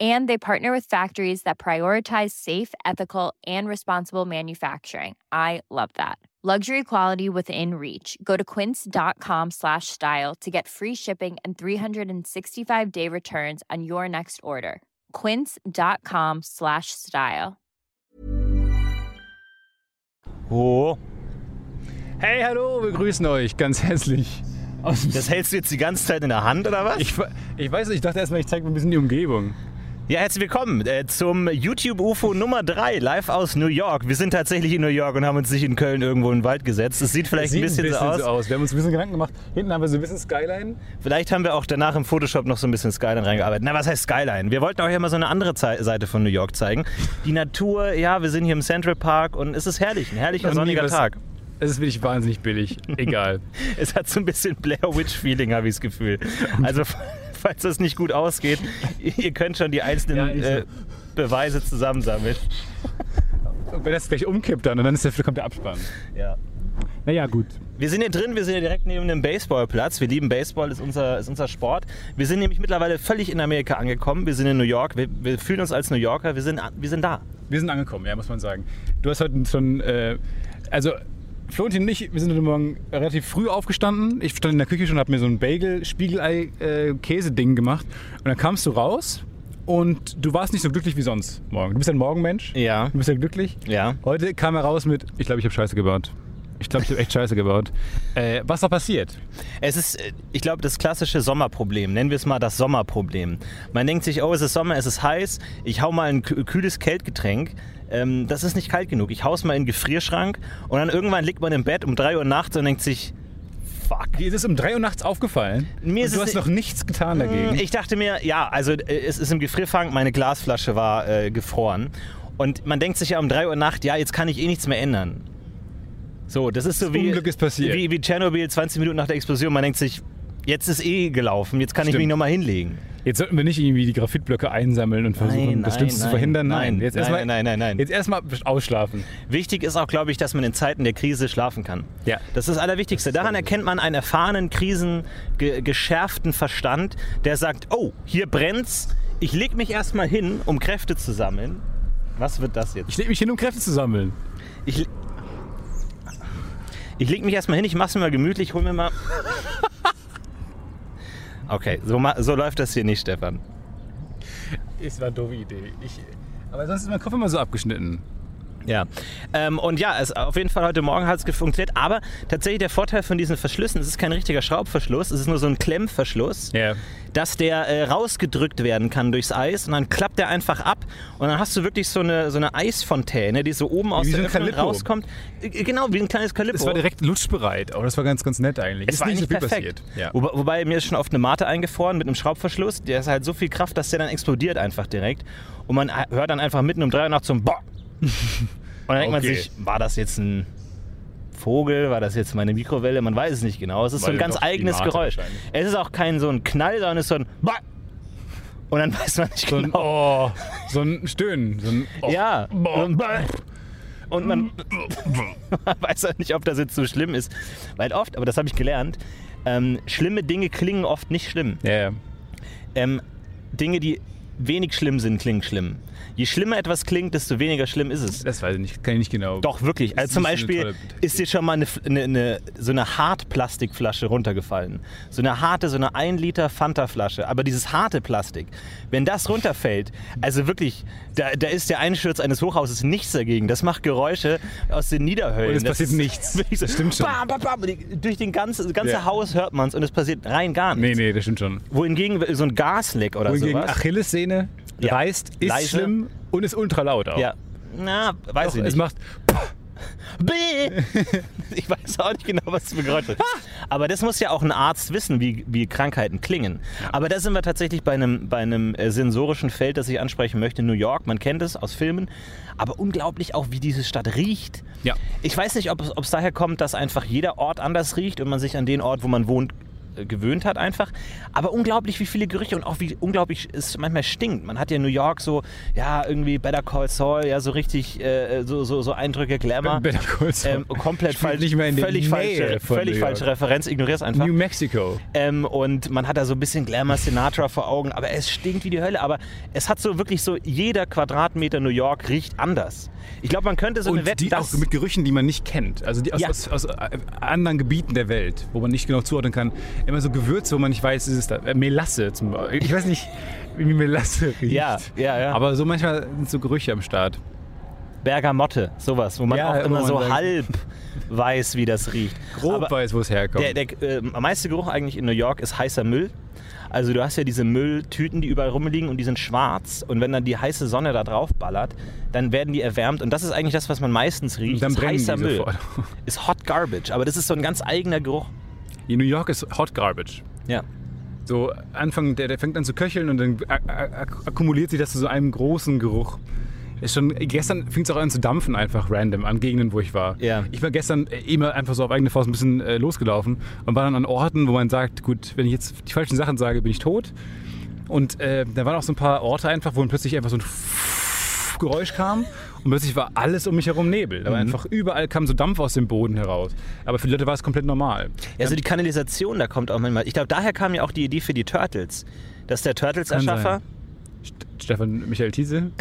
And they partner with factories that prioritize safe, ethical, and responsible manufacturing. I love that. Luxury quality within reach. Go to quince.com slash style to get free shipping and 365 day returns on your next order. Quince.com slash style. Ho. hey, hallo, wir grüßen euch ganz herzlich. Das hältst du jetzt die ganze Zeit in der Hand, oder was? ich, ich weiß nicht, ich dachte erstmal, ich zeige mir ein bisschen die Umgebung. Ja, herzlich willkommen äh, zum YouTube UFO Nummer 3, live aus New York. Wir sind tatsächlich in New York und haben uns nicht in Köln irgendwo in den Wald gesetzt. Es sieht vielleicht Sieht ein bisschen, so aus. Wir haben uns ein bisschen Gedanken gemacht. Hinten haben wir so ein bisschen Skyline. Vielleicht haben wir auch danach im Photoshop noch so ein bisschen Skyline reingearbeitet. Na, was heißt Skyline? Wir wollten euch ja mal so eine andere Zei- Seite von New York zeigen. Die Natur, ja, wir sind hier im Central Park und es ist herrlich, ein herrlicher Und sonniger Tag. Es ist wirklich wahnsinnig billig. Egal. Es hat so ein bisschen Blair Witch Feeling, habe ich das Gefühl. Also, falls das nicht gut ausgeht, ihr könnt schon die einzelnen Ja, äh, Beweise zusammensammeln. Und wenn das gleich umkippt dann und dann ist der, kommt der Abspann. Ja. Naja, gut. Wir sind hier drin, wir sind hier direkt neben dem Baseballplatz. Wir lieben Baseball, ist unser, ist unser Sport. Wir sind nämlich mittlerweile völlig in Amerika angekommen. Wir sind in New York, wir, wir fühlen uns als New Yorker, wir sind, wir sind da. Wir sind angekommen, ja, muss man sagen. Du hast heute schon, äh, also Florentin und ich, wir sind heute Morgen relativ früh aufgestanden. Ich stand in der Küche schon, habe mir so ein Bagel-Spiegelei-Käse-Ding gemacht. Und dann kamst du raus und du warst nicht so glücklich wie sonst morgen. Du bist ein Morgenmensch. Ja. Du bist ja glücklich. Ja. Heute kam er raus mit, ich glaube, ich habe Scheiße gebaut. Ich glaube, ich habe echt Scheiße gebaut. Äh, was da passiert? Es ist, äh, ich glaube, das klassische Sommerproblem. Nennen wir es mal das Sommerproblem. Man denkt sich, oh, es ist Sommer, es ist heiß. Ich hau mal ein kü- kühles Kältgetränk. Ähm, das ist nicht kalt genug. Ich hau's mal in den Gefrierschrank und dann irgendwann liegt man im Bett um 3 Uhr nachts und denkt sich, fuck. Dir ist es um 3 Uhr nachts aufgefallen. Mir und ist du hast noch nichts getan dagegen. Ich dachte mir, ja, also äh, es ist im Gefrierfang, meine Glasflasche war äh, gefroren. Und man denkt sich ja um 3 Uhr Nacht, ja, jetzt kann ich eh nichts mehr ändern. So, das ist so wie, Unglück ist passiert. wie, wie Tschernobyl 20 Minuten nach der Explosion. Man denkt sich, jetzt ist eh gelaufen, jetzt kann ich Stimmt. mich nochmal hinlegen. Jetzt sollten wir nicht irgendwie die Graphitblöcke einsammeln und versuchen, Nein, das Schlimmste zu verhindern. Nein, nein, jetzt nein, erstmal, nein, nein, nein. Jetzt erstmal ausschlafen. Wichtig ist auch, glaube ich, dass man in Zeiten der Krise schlafen kann. Ja. Das ist das Allerwichtigste. Daran erkennt man einen erfahrenen, krisengeschärften Verstand, der sagt, oh, hier brennt's. Ich leg mich erstmal hin, um Kräfte zu sammeln. Was wird das jetzt? Ich lege mich hin, um Kräfte zu sammeln. Ich, ich leg mich erstmal hin, ich mach's mir mal gemütlich, hol mir mal. Okay, so, so läuft das hier nicht, Stefan. Es war eine doofe Idee. Ich, aber sonst ist mein Kopf immer so abgeschnitten. Ja. Ähm, und ja, es, auf jeden Fall heute Morgen hat es funktioniert. Aber tatsächlich der Vorteil von diesen Verschlüssen, es ist kein richtiger Schraubverschluss, es ist nur so ein Klemmverschluss, Ja. dass der äh, rausgedrückt werden kann durchs Eis und dann klappt der einfach ab und dann hast du wirklich so eine, so eine Eisfontäne, die so oben aus Wie der Öffnung rauskommt. Äh, Genau, wie ein kleines Kalippo. Es war direkt lutschbereit. Oh, das war ganz, ganz nett eigentlich. Es Ist war nicht eigentlich so viel perfekt. passiert. Ja. Wobei, wobei mir ist schon oft eine Mate eingefroren mit einem Schraubverschluss. Der ist halt so viel Kraft, dass der dann explodiert einfach direkt. Und man hört dann einfach mitten um drei Uhr nachts so ein Boah. Und dann denkt man Okay. sich, war das jetzt ein Vogel? War das jetzt meine Mikrowelle? Man weiß es nicht genau. Es ist so Weil ein ganz eigenes Geräusch. Es ist auch kein so ein Knall, sondern es ist so ein. Und dann weiß man nicht So ein, genau. oh, so ein Stöhnen. So ein, oh. Ja. Und Boah. Und man weiß halt nicht, ob das jetzt so schlimm ist. Weil oft, aber das habe ich gelernt, ähm, schlimme Dinge klingen oft nicht schlimm. Ja, ja. ähm, Dinge, die wenig schlimm sind, klingt schlimm. Je schlimmer etwas klingt, desto weniger schlimm ist es. Das weiß ich nicht, kann ich nicht genau. Doch, wirklich. Also zum so Beispiel ist dir schon mal eine, eine, eine, so eine Hartplastikflasche runtergefallen. So eine harte, so eine 1 Liter Fanta-Flasche. Aber dieses harte Plastik, wenn das runterfällt, also wirklich, da, da ist der Einsturz eines Hochhauses nichts dagegen. Das macht Geräusche aus den Niederhöllen. Und es Das passiert ist nichts. so Das stimmt schon. Bam, bam, bam. Durch den ganze, das ganze Ja. Haus hört man es und es passiert rein gar Nee, nichts. nee, das stimmt schon. Wohingegen so ein Gasleck oder Wohingegen sowas. Achillessehne Ja. reißt, ist Leise. schlimm und ist ultra laut auch. ja. Na, weiß Doch, ich es nicht. macht. Bäh. Ich weiß auch nicht genau, was das für Geräusche sind. Aber das muss ja auch ein Arzt wissen, wie, wie Krankheiten klingen. Aber da sind wir tatsächlich bei einem, bei einem äh, sensorischen Feld, das ich ansprechen möchte. New York, man kennt es aus Filmen. Aber unglaublich auch, wie diese Stadt riecht. Ja. Ich weiß nicht, ob es es daher kommt, dass einfach jeder Ort anders riecht und man sich an den Ort, wo man wohnt, gewöhnt hat einfach. Aber unglaublich, wie viele Gerüche und auch wie unglaublich es manchmal stinkt. Man hat ja in New York so, ja, irgendwie Better Call Saul, ja, so richtig, äh, so, so, so Eindrücke, Glamour. Better Call Saul. Ähm, komplett falsch. nicht mehr in völlig falsche, völlig falsche Referenz, ignorier's einfach. New Mexico. Ähm, und man hat da so ein bisschen Glamour Sinatra vor Augen, aber es stinkt wie die Hölle. Aber es hat so wirklich so, jeder Quadratmeter New York riecht anders. Ich glaube, man könnte so eine Und Wette, die auch mit Gerüchen, die man nicht kennt. Also die aus, Ja. aus, aus äh, anderen Gebieten der Welt, wo man nicht genau zuordnen kann. Immer so Gewürze, wo man nicht weiß, ist es da. Äh, Melasse zum Beispiel. Ich weiß nicht, wie Melasse riecht. Ja, ja, ja. Aber so manchmal sind so Gerüche am Start. Bergamotte, sowas, wo man Ja, auch immer so sagt- halb weiß, wie das riecht. Grob Aber weiß, wo es herkommt. der, der äh, meiste Geruch eigentlich in New York ist heißer Müll. Also du hast ja diese Mülltüten, die überall rumliegen und die sind schwarz. Und wenn dann die heiße Sonne da drauf ballert, dann werden die erwärmt. Und das ist eigentlich das, was man meistens riecht. dann ist brennen heißer die Müll. sofort. Ist Hot Garbage. Aber das ist so ein ganz eigener Geruch. In New York ist Hot Garbage. Ja. So Anfang, der, der fängt an zu köcheln und dann ak- ak- akkumuliert sich das zu so einem großen Geruch. Ist schon, gestern fing es auch an zu dampfen, einfach random, an Gegenden, wo ich war. Ja. Ich war gestern äh, immer einfach so auf eigene Faust ein bisschen äh, losgelaufen und war dann an Orten, wo man sagt, gut, wenn ich jetzt die falschen Sachen sage, bin ich tot. Und äh, da waren auch so ein paar Orte einfach, wo dann plötzlich einfach so ein Geräusch kam und plötzlich war alles um mich herum Nebel. Mhm. Aber einfach überall kam so Dampf aus dem Boden heraus. Aber für die Leute war es komplett normal. Ja, also die Kanalisation, da kommt auch manchmal. Ich glaube, daher kam ja auch die Idee für die Turtles. Dass der Turtles-Erschaffer Stefan Michael Thiese.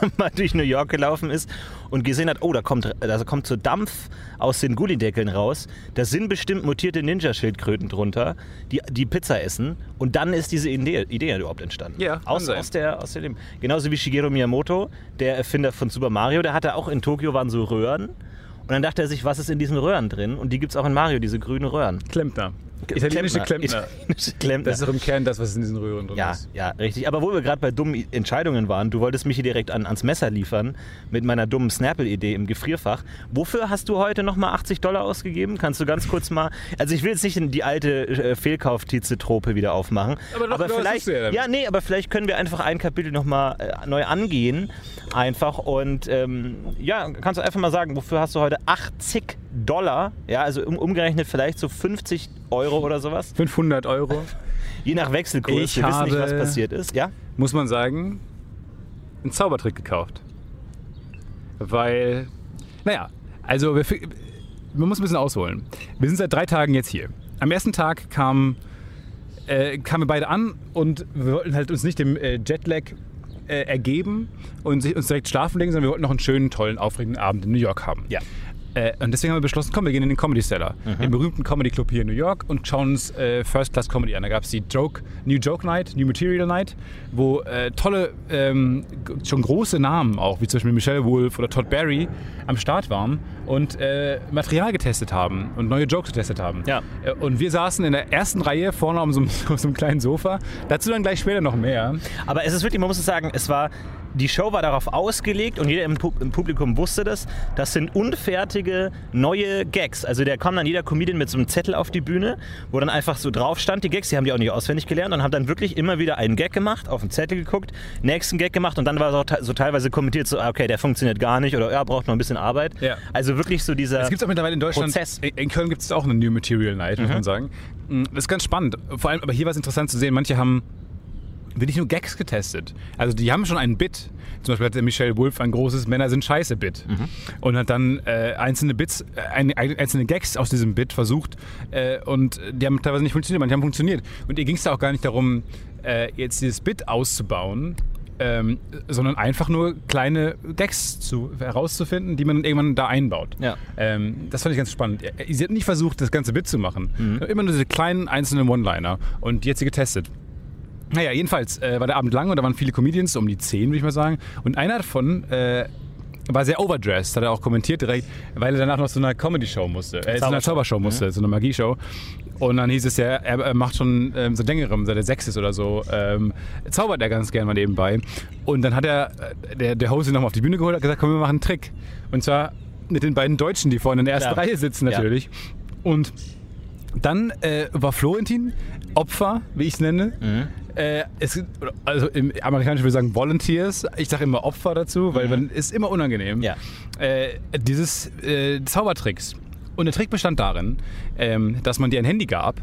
mal durch New York gelaufen ist und gesehen hat, oh, da kommt, da kommt so Dampf aus den Gullideckeln raus. Da sind bestimmt mutierte Ninja-Schildkröten drunter, die, die Pizza essen. Und dann ist diese Idee, Idee überhaupt entstanden. Ja, aus, aus, der, aus dem. Genauso wie Shigeru Miyamoto, der Erfinder von Super Mario, der hatte auch in Tokio waren so Röhren. Und dann dachte er sich, was ist in diesen Röhren drin? Und die gibt es auch in Mario, diese grünen Röhren. Klempner. Italienische Klempner. Italienische Klempner. Das ist doch im Kern das, was in diesen Röhren drin Ja, ist. ja, richtig. Aber wo wir gerade bei dummen Entscheidungen waren, du wolltest mich hier direkt an, ans Messer liefern mit meiner dummen Snapple-Idee im Gefrierfach. Wofür hast du heute nochmal 80 Dollar ausgegeben? Kannst du ganz kurz mal. Also, ich will jetzt nicht in die alte äh, Fehlkauf-Tize-Trope wieder aufmachen. Aber doch, das vielleicht. ja. Ja, nee, aber vielleicht können wir einfach ein Kapitel nochmal äh, neu angehen. Einfach. Und ähm, ja, kannst du einfach mal sagen, wofür hast du heute 80 Dollar? Ja, also um, umgerechnet vielleicht so 50 Euro oder sowas. 500 Euro, Je nach Wechselkurs. Ich wir wissen nicht, was habe- passiert ist. Ja? muss man sagen, einen Zaubertrick gekauft. Weil, naja, also wir, man muss ein bisschen ausholen. Wir sind seit drei Tagen jetzt hier. Am ersten Tag kam, äh, kamen wir beide an und wir wollten halt uns nicht dem äh, Jetlag äh, ergeben und sich- uns direkt schlafen legen, sondern wir wollten noch einen schönen, tollen, aufregenden Abend in New York haben. Ja. Äh, und deswegen haben wir beschlossen, komm, wir gehen in den Comedy Cellar, den berühmten Comedy Club hier in New York und schauen uns äh, First Class Comedy an. Da gab es die Joke, New Joke Night, New Material Night, wo äh, tolle, ähm, schon große Namen auch, wie zum Beispiel Michelle Wolf oder Todd Barry, am Start waren und äh, Material getestet haben und neue Jokes getestet haben. Ja. Äh, und wir saßen in der ersten Reihe vorne auf so, einem- auf so einem kleinen Sofa. Dazu dann gleich später noch mehr. Aber es ist wirklich, man muss es sagen, es war, die Show war darauf ausgelegt und jeder im, Pu- im Publikum wusste das. Das sind unfertige neue Gags. Also da kam dann jeder Comedian mit so einem Zettel auf die Bühne, wo dann einfach so drauf stand, die Gags, die haben die auch nicht auswendig gelernt und haben dann wirklich immer wieder einen Gag gemacht, auf den Zettel geguckt, nächsten Gag gemacht und dann war es auch so teilweise kommentiert, so, ah, okay, der funktioniert gar nicht oder ja, braucht noch ein bisschen Arbeit. Ja. Also wirklich so dieser. Es gibt auch mittlerweile in Deutschland. Prozess. In- Köln gibt es auch eine New Material Night, muss man sagen. Mm, Das ist ganz spannend. Vor allem, aber hier war es interessant zu sehen, manche haben wirklich nur Gags getestet. Also die haben schon einen Bit. Zum Beispiel hat der Michelle Wolf ein großes Männer sind scheiße Bit. Und hat dann äh, einzelne Bits, äh, ein, ein- einzelne Gags aus diesem Bit versucht. Äh, und die haben teilweise nicht funktioniert, manche haben funktioniert. Und ihr ging es da auch gar nicht darum, äh, jetzt dieses Bit auszubauen, ähm, sondern einfach nur kleine Gags zu, herauszufinden, die man irgendwann da einbaut. Ja. Ähm, das fand ich ganz spannend. Äh, Sie hat nicht versucht, das ganze Bit zu machen. Mhm. Immer nur diese kleinen einzelnen One-Liner. Und die hat sie getestet. Naja, jedenfalls äh, war der Abend lang und da waren viele Comedians, um die zehn, würde ich mal sagen. Und einer davon äh, war sehr overdressed, hat er auch kommentiert direkt, weil er danach noch zu einer Comedy-Show musste, äh, zu einer Zaubershow musste, zu einer Magieshow. Und dann hieß es ja, er, er macht schon ähm, so längerem, seit er sechs ist oder so, ähm, zaubert er ganz gerne mal nebenbei. Und dann hat er, äh, der, der Host ihn nochmal auf die Bühne geholt und gesagt, komm, wir machen einen Trick. Und zwar mit den beiden Deutschen, die vorne in der ersten Klar. Reihe sitzen Ja. natürlich. Und dann äh, war Florentin Opfer, wie ich es nenne. Mhm. Äh, es, also im Amerikanischen würde ich sagen Volunteers. Ich sage immer Opfer dazu, weil man ist immer unangenehm. Mhm. Ja. Äh, dieses äh, Zaubertricks. Und der Trick bestand darin, ähm, dass man dir ein Handy gab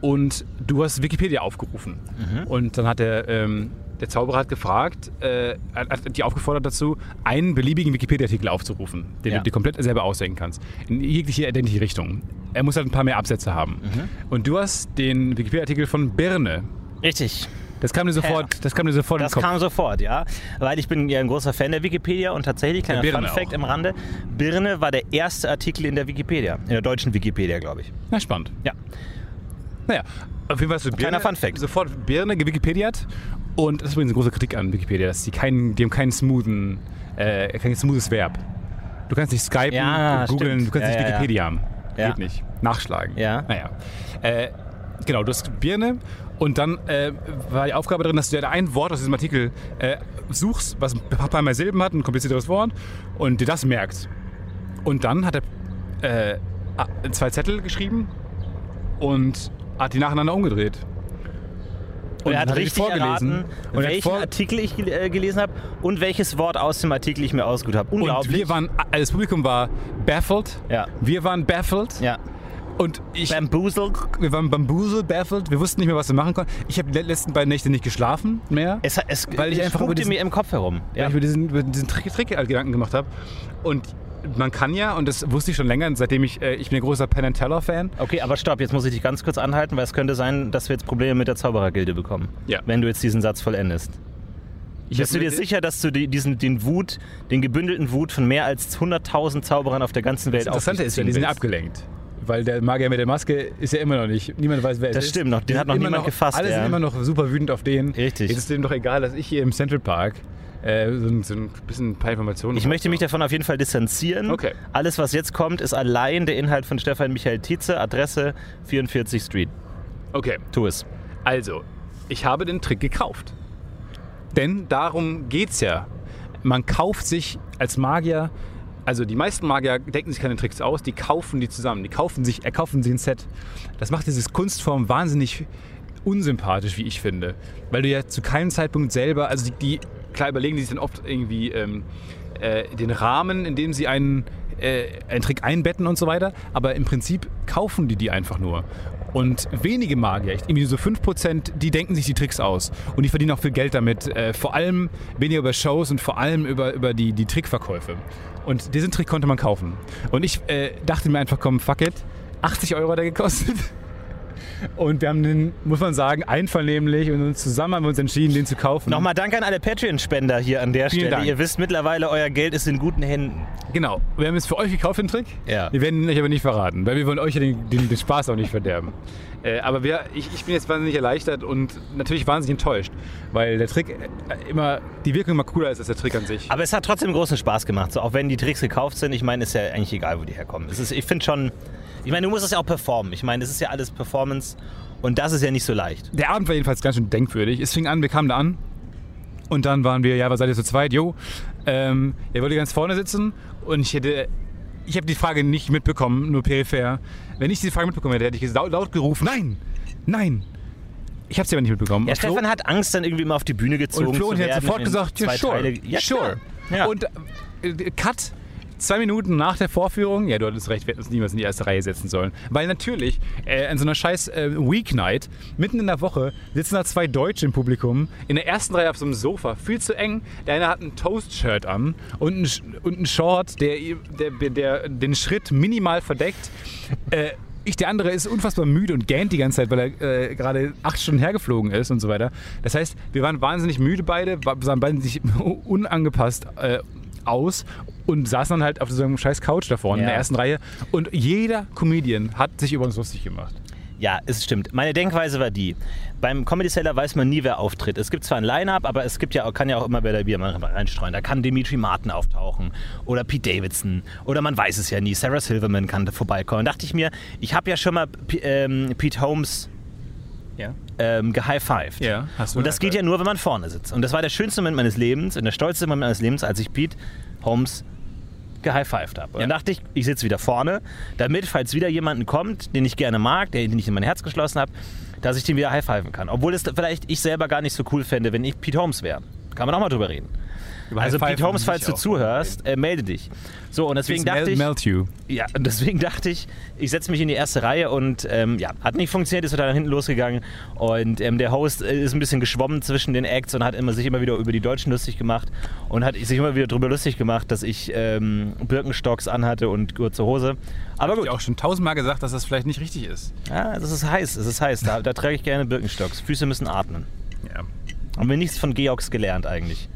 und du hast Wikipedia aufgerufen. Mhm. Und dann hat der, ähm, der Zauberer hat gefragt, äh, hat die aufgefordert dazu, einen beliebigen Wikipedia-Artikel aufzurufen, den Ja. du dir komplett selber ausdenken kannst. In jegliche erdenkliche Richtung. Er muss halt ein paar mehr Absätze haben. Mhm. Und du hast den Wikipedia-Artikel von Birne. Richtig. Das kam dir sofort, das kam dir sofort Das kam sofort, ja. Weil ich bin ja ein großer Fan der Wikipedia und tatsächlich, kleiner Birne Fun Fact im Rande, Birne war der erste Artikel in der Wikipedia, in der deutschen Wikipedia, glaube ich. Na, spannend. Ja. Naja, auf jeden Fall du Kleiner Fun Fact. sofort Birne gewikipediat. Und das ist übrigens eine große Kritik an Wikipedia, dass die keinen, die haben keinen smoothen, äh, kein smoothes Verb. Du kannst nicht Skypen, Ja, googeln, du kannst Ja, nicht ja, ja. Wikipedia haben. Ja. Geht nicht. Nachschlagen. Ja. Naja. Äh, genau, du hast Birne und dann äh, war die Aufgabe darin, dass du dir ein Wort aus diesem Artikel äh, suchst, was ein paar mehr Silben hat, ein komplizierteres Wort und dir das merkst. Und dann hat er äh, zwei Zettel geschrieben und hat die nacheinander umgedreht. Und er hat richtig erraten, Und, er hat welchen vor- Artikel ich gel- äh, gelesen habe und welches Wort aus dem Artikel ich mir ausgesucht habe. und Unglaublich. wir waren, also das Publikum war baffled. Ja. Wir waren baffled. ja. Und ich, Bamboozled. wir waren bamboozled, baffled. Wir wussten nicht mehr, was wir machen konnten. Ich habe die letzten beiden Nächte nicht geschlafen mehr. Es, es, Weil ich einfach über diesen- mir im Kopf herum. weil ich über diesen, über diesen Trick, Trick halt Gedanken gemacht habe. Und man kann ja, und das wusste ich schon länger, seitdem ich, äh, ich bin ein großer Penn and Teller Fan. Okay, aber stopp, jetzt muss ich dich ganz kurz anhalten, weil es könnte sein, dass wir jetzt Probleme mit der Zauberergilde bekommen. Ja. Wenn du jetzt diesen Satz vollendest. Bist du dir sicher, dass du die, diesen, den Wut, den gebündelten Wut von mehr als 100.000 Zauberern auf der ganzen Welt Das Interessante ist ja, die sind abgelenkt. Weil der Magier mit der Maske ist ja immer noch nicht, niemand weiß, wer es Das ist. stimmt noch, den hat noch immer niemand gefasst, Alle ja. sind immer noch super wütend auf den. Richtig. Jetzt ist dem doch egal, dass ich hier im Central Park äh, so, ein- so ein bisschen ein paar Informationen Ich möchte mich davon auf jeden Fall distanzieren. Okay. Alles, was jetzt kommt, ist allein der Inhalt von Stefan Michael Tietze, Adresse 44 Street. Okay, Tu es. also, ich habe den Trick gekauft. Denn darum geht's ja. Man kauft sich als Magier, also die meisten Magier denken sich keine Tricks aus, die kaufen die zusammen. Die kaufen sich, erkaufen sich ein Set. Das macht diese Kunstform wahnsinnig unsympathisch, wie ich finde. Weil du ja zu keinem Zeitpunkt selber, also die, die klar überlegen die sich dann oft irgendwie ähm, äh, den Rahmen, in dem sie einen, äh, einen Trick einbetten und so weiter. Aber im Prinzip kaufen die die einfach nur. Und wenige Magier, irgendwie so 5%, die denken sich die Tricks aus. Und die verdienen auch viel Geld damit. Äh, vor allem weniger über Shows und vor allem über, über die, die Trickverkäufe. Und diesen Trick konnte man kaufen. Und ich äh, dachte mir einfach, komm, fuck it. 80 Euro hat er gekostet. Und wir haben den, muss man sagen, einvernehmlich und uns zusammen haben wir uns entschieden, den zu kaufen. Nochmal Dank an alle Patreon-Spender hier an der Vielen Stelle. Dank. Ihr wisst mittlerweile, euer Geld ist in guten Händen. Genau. Wir haben es für euch gekauft, den Trick. Ja. Wir werden ihn euch aber nicht verraten, weil wir wollen euch ja den, den, den Spaß auch nicht verderben. Äh, aber wir, ich, ich bin jetzt wahnsinnig erleichtert und natürlich wahnsinnig enttäuscht, weil der Trick äh, immer, die Wirkung immer cooler ist als der Trick an sich. Aber es hat trotzdem großen Spaß gemacht. So, auch wenn die Tricks gekauft sind, ich meine, ist ja eigentlich egal, wo die herkommen. Ist, ich finde schon, ich meine, du musst es ja auch performen. Ich meine, es ist ja alles Performance und das ist ja nicht so leicht. Der Abend war jedenfalls ganz schön denkwürdig. Es fing an, wir kamen da an und dann waren wir, ja, was seid ihr zu zweit? Jo, ähm, er wollte ganz vorne sitzen und ich hätte, ich habe die Frage nicht mitbekommen, nur peripher. Wenn ich diese Frage mitbekommen hätte, hätte ich laut, laut gerufen, nein, nein. Ich habe sie aber nicht mitbekommen. Ja, Und Flo- Stefan hat Angst, dann irgendwie mal auf die Bühne gezogen und Florian zu hat sofort gesagt, ja, sure. Ja, sure. Ja. Und äh, Cut, zwei Minuten nach der Vorführung, ja, du hattest recht, wir hätten uns niemals in die erste Reihe setzen sollen. Weil natürlich, äh, an so einer scheiß äh, Weeknight, mitten in der Woche, sitzen da zwei Deutsche im Publikum, in der ersten Reihe auf so einem Sofa, viel zu eng. Der eine hat ein Toast-Shirt an und ein, und ein Short, der, der, der, der den Schritt minimal verdeckt. Äh, ich, der andere ist unfassbar müde und gähnt die ganze Zeit, weil er äh, gerade acht Stunden hergeflogen ist und so weiter. Das heißt, wir waren wahnsinnig müde beide, sahen beide sich unangepasst äh, aus und saßen dann halt auf so einem scheiß Couch da vorne in Ja. der ersten Reihe. Und jeder Comedian hat sich über uns lustig gemacht. Ja, es stimmt. Meine Denkweise war die. Beim Comedy Cellar weiß man nie, wer auftritt. Es gibt zwar ein Line-Up, aber es gibt ja, kann ja auch immer wer da wieder mal reinstreuen. Da kann Dimitri Martin auftauchen oder Pete Davidson oder man weiß es ja nie. Sarah Silverman kann da vorbeikommen. Da dachte ich mir, ich habe ja schon mal P ähm, Pete Holmes Ja. ähm, gehighfived. Ja, hast du Und das geht ja nur, wenn man vorne sitzt. Und das war der schönste Moment meines Lebens und der stolzeste Moment meines Lebens, als ich Pete Holmes gehighfived habe. Und dann dachte ich, ich sitze wieder vorne, damit, falls wieder jemanden kommt, den ich gerne mag, der, den ich in mein Herz geschlossen habe, dass ich den wieder highfiven kann. Obwohl es vielleicht ich selber gar nicht so cool fände, wenn ich Pete Holmes wäre. Kann man auch mal drüber reden. Über Also Pete Holmes, falls du zuhörst, äh, melde dich. So, und deswegen dachte ich... Melt you. Ja, und deswegen dachte ich, ich setze mich in die erste Reihe und ähm, ja, hat nicht funktioniert, ist nach hinten losgegangen und ähm, der Host äh, ist ein bisschen geschwommen zwischen den Acts und hat immer, sich immer wieder über die Deutschen lustig gemacht und hat sich immer wieder darüber lustig gemacht, dass ich ähm, Birkenstocks anhatte und kurze Hose. Aber gut, ich auch schon tausendmal gesagt, dass das vielleicht nicht richtig ist. ja, das ist heiß, es ist heiß, da, da trage ich gerne Birkenstocks. Füße müssen atmen. Ja. Haben wir nichts von Georgs gelernt eigentlich.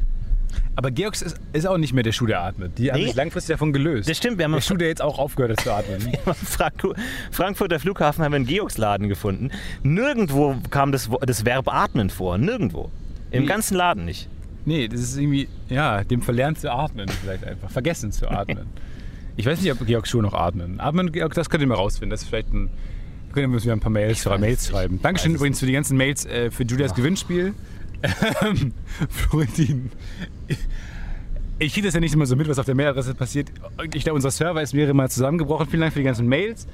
Aber Georgs ist, ist auch nicht mehr der Schuh, der atmet. Die haben Nee. sich langfristig davon gelöst. Das stimmt, wir haben der Schuh, der jetzt auch aufgehört hat zu atmen. Frank Frankfurter Flughafen haben wir einen Georgsladen gefunden. Nirgendwo kam das, das Verb atmen vor. Nirgendwo. Im Wie? ganzen Laden nicht. Nee, das ist irgendwie, ja, dem verlernt zu atmen vielleicht einfach. Vergessen zu atmen. Ich weiß nicht, ob Georg Schuhe noch atmen. Atmen, Georg, das könnt ihr mal rausfinden. Das ist vielleicht ein. Können wir müssen wir ein paar Mails, Mails schreiben. Dankeschön übrigens für die ganzen Mails äh, für Julias Gewinnspiel. Ähm, Florentin. Ich kriege das ja nicht immer so mit, was auf der Mailadresse passiert. Ich glaube, unser Server ist mehrere Mal zusammengebrochen. Vielen Dank für die ganzen Mails.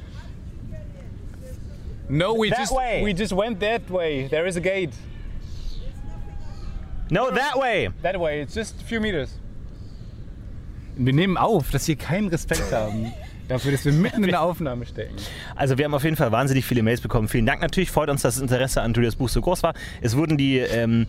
No, we That just way. we just went that way. There is a gate. No, that way! That way, it's just a few meters. Wir nehmen auf, dass wir keinen Respekt haben dafür, dass wir mitten in der Aufnahme stecken. Also wir haben auf jeden Fall wahnsinnig viele Mails bekommen. Vielen Dank natürlich. Freut uns, dass das Interesse an Julias Buch so groß war. Es wurden die ähm,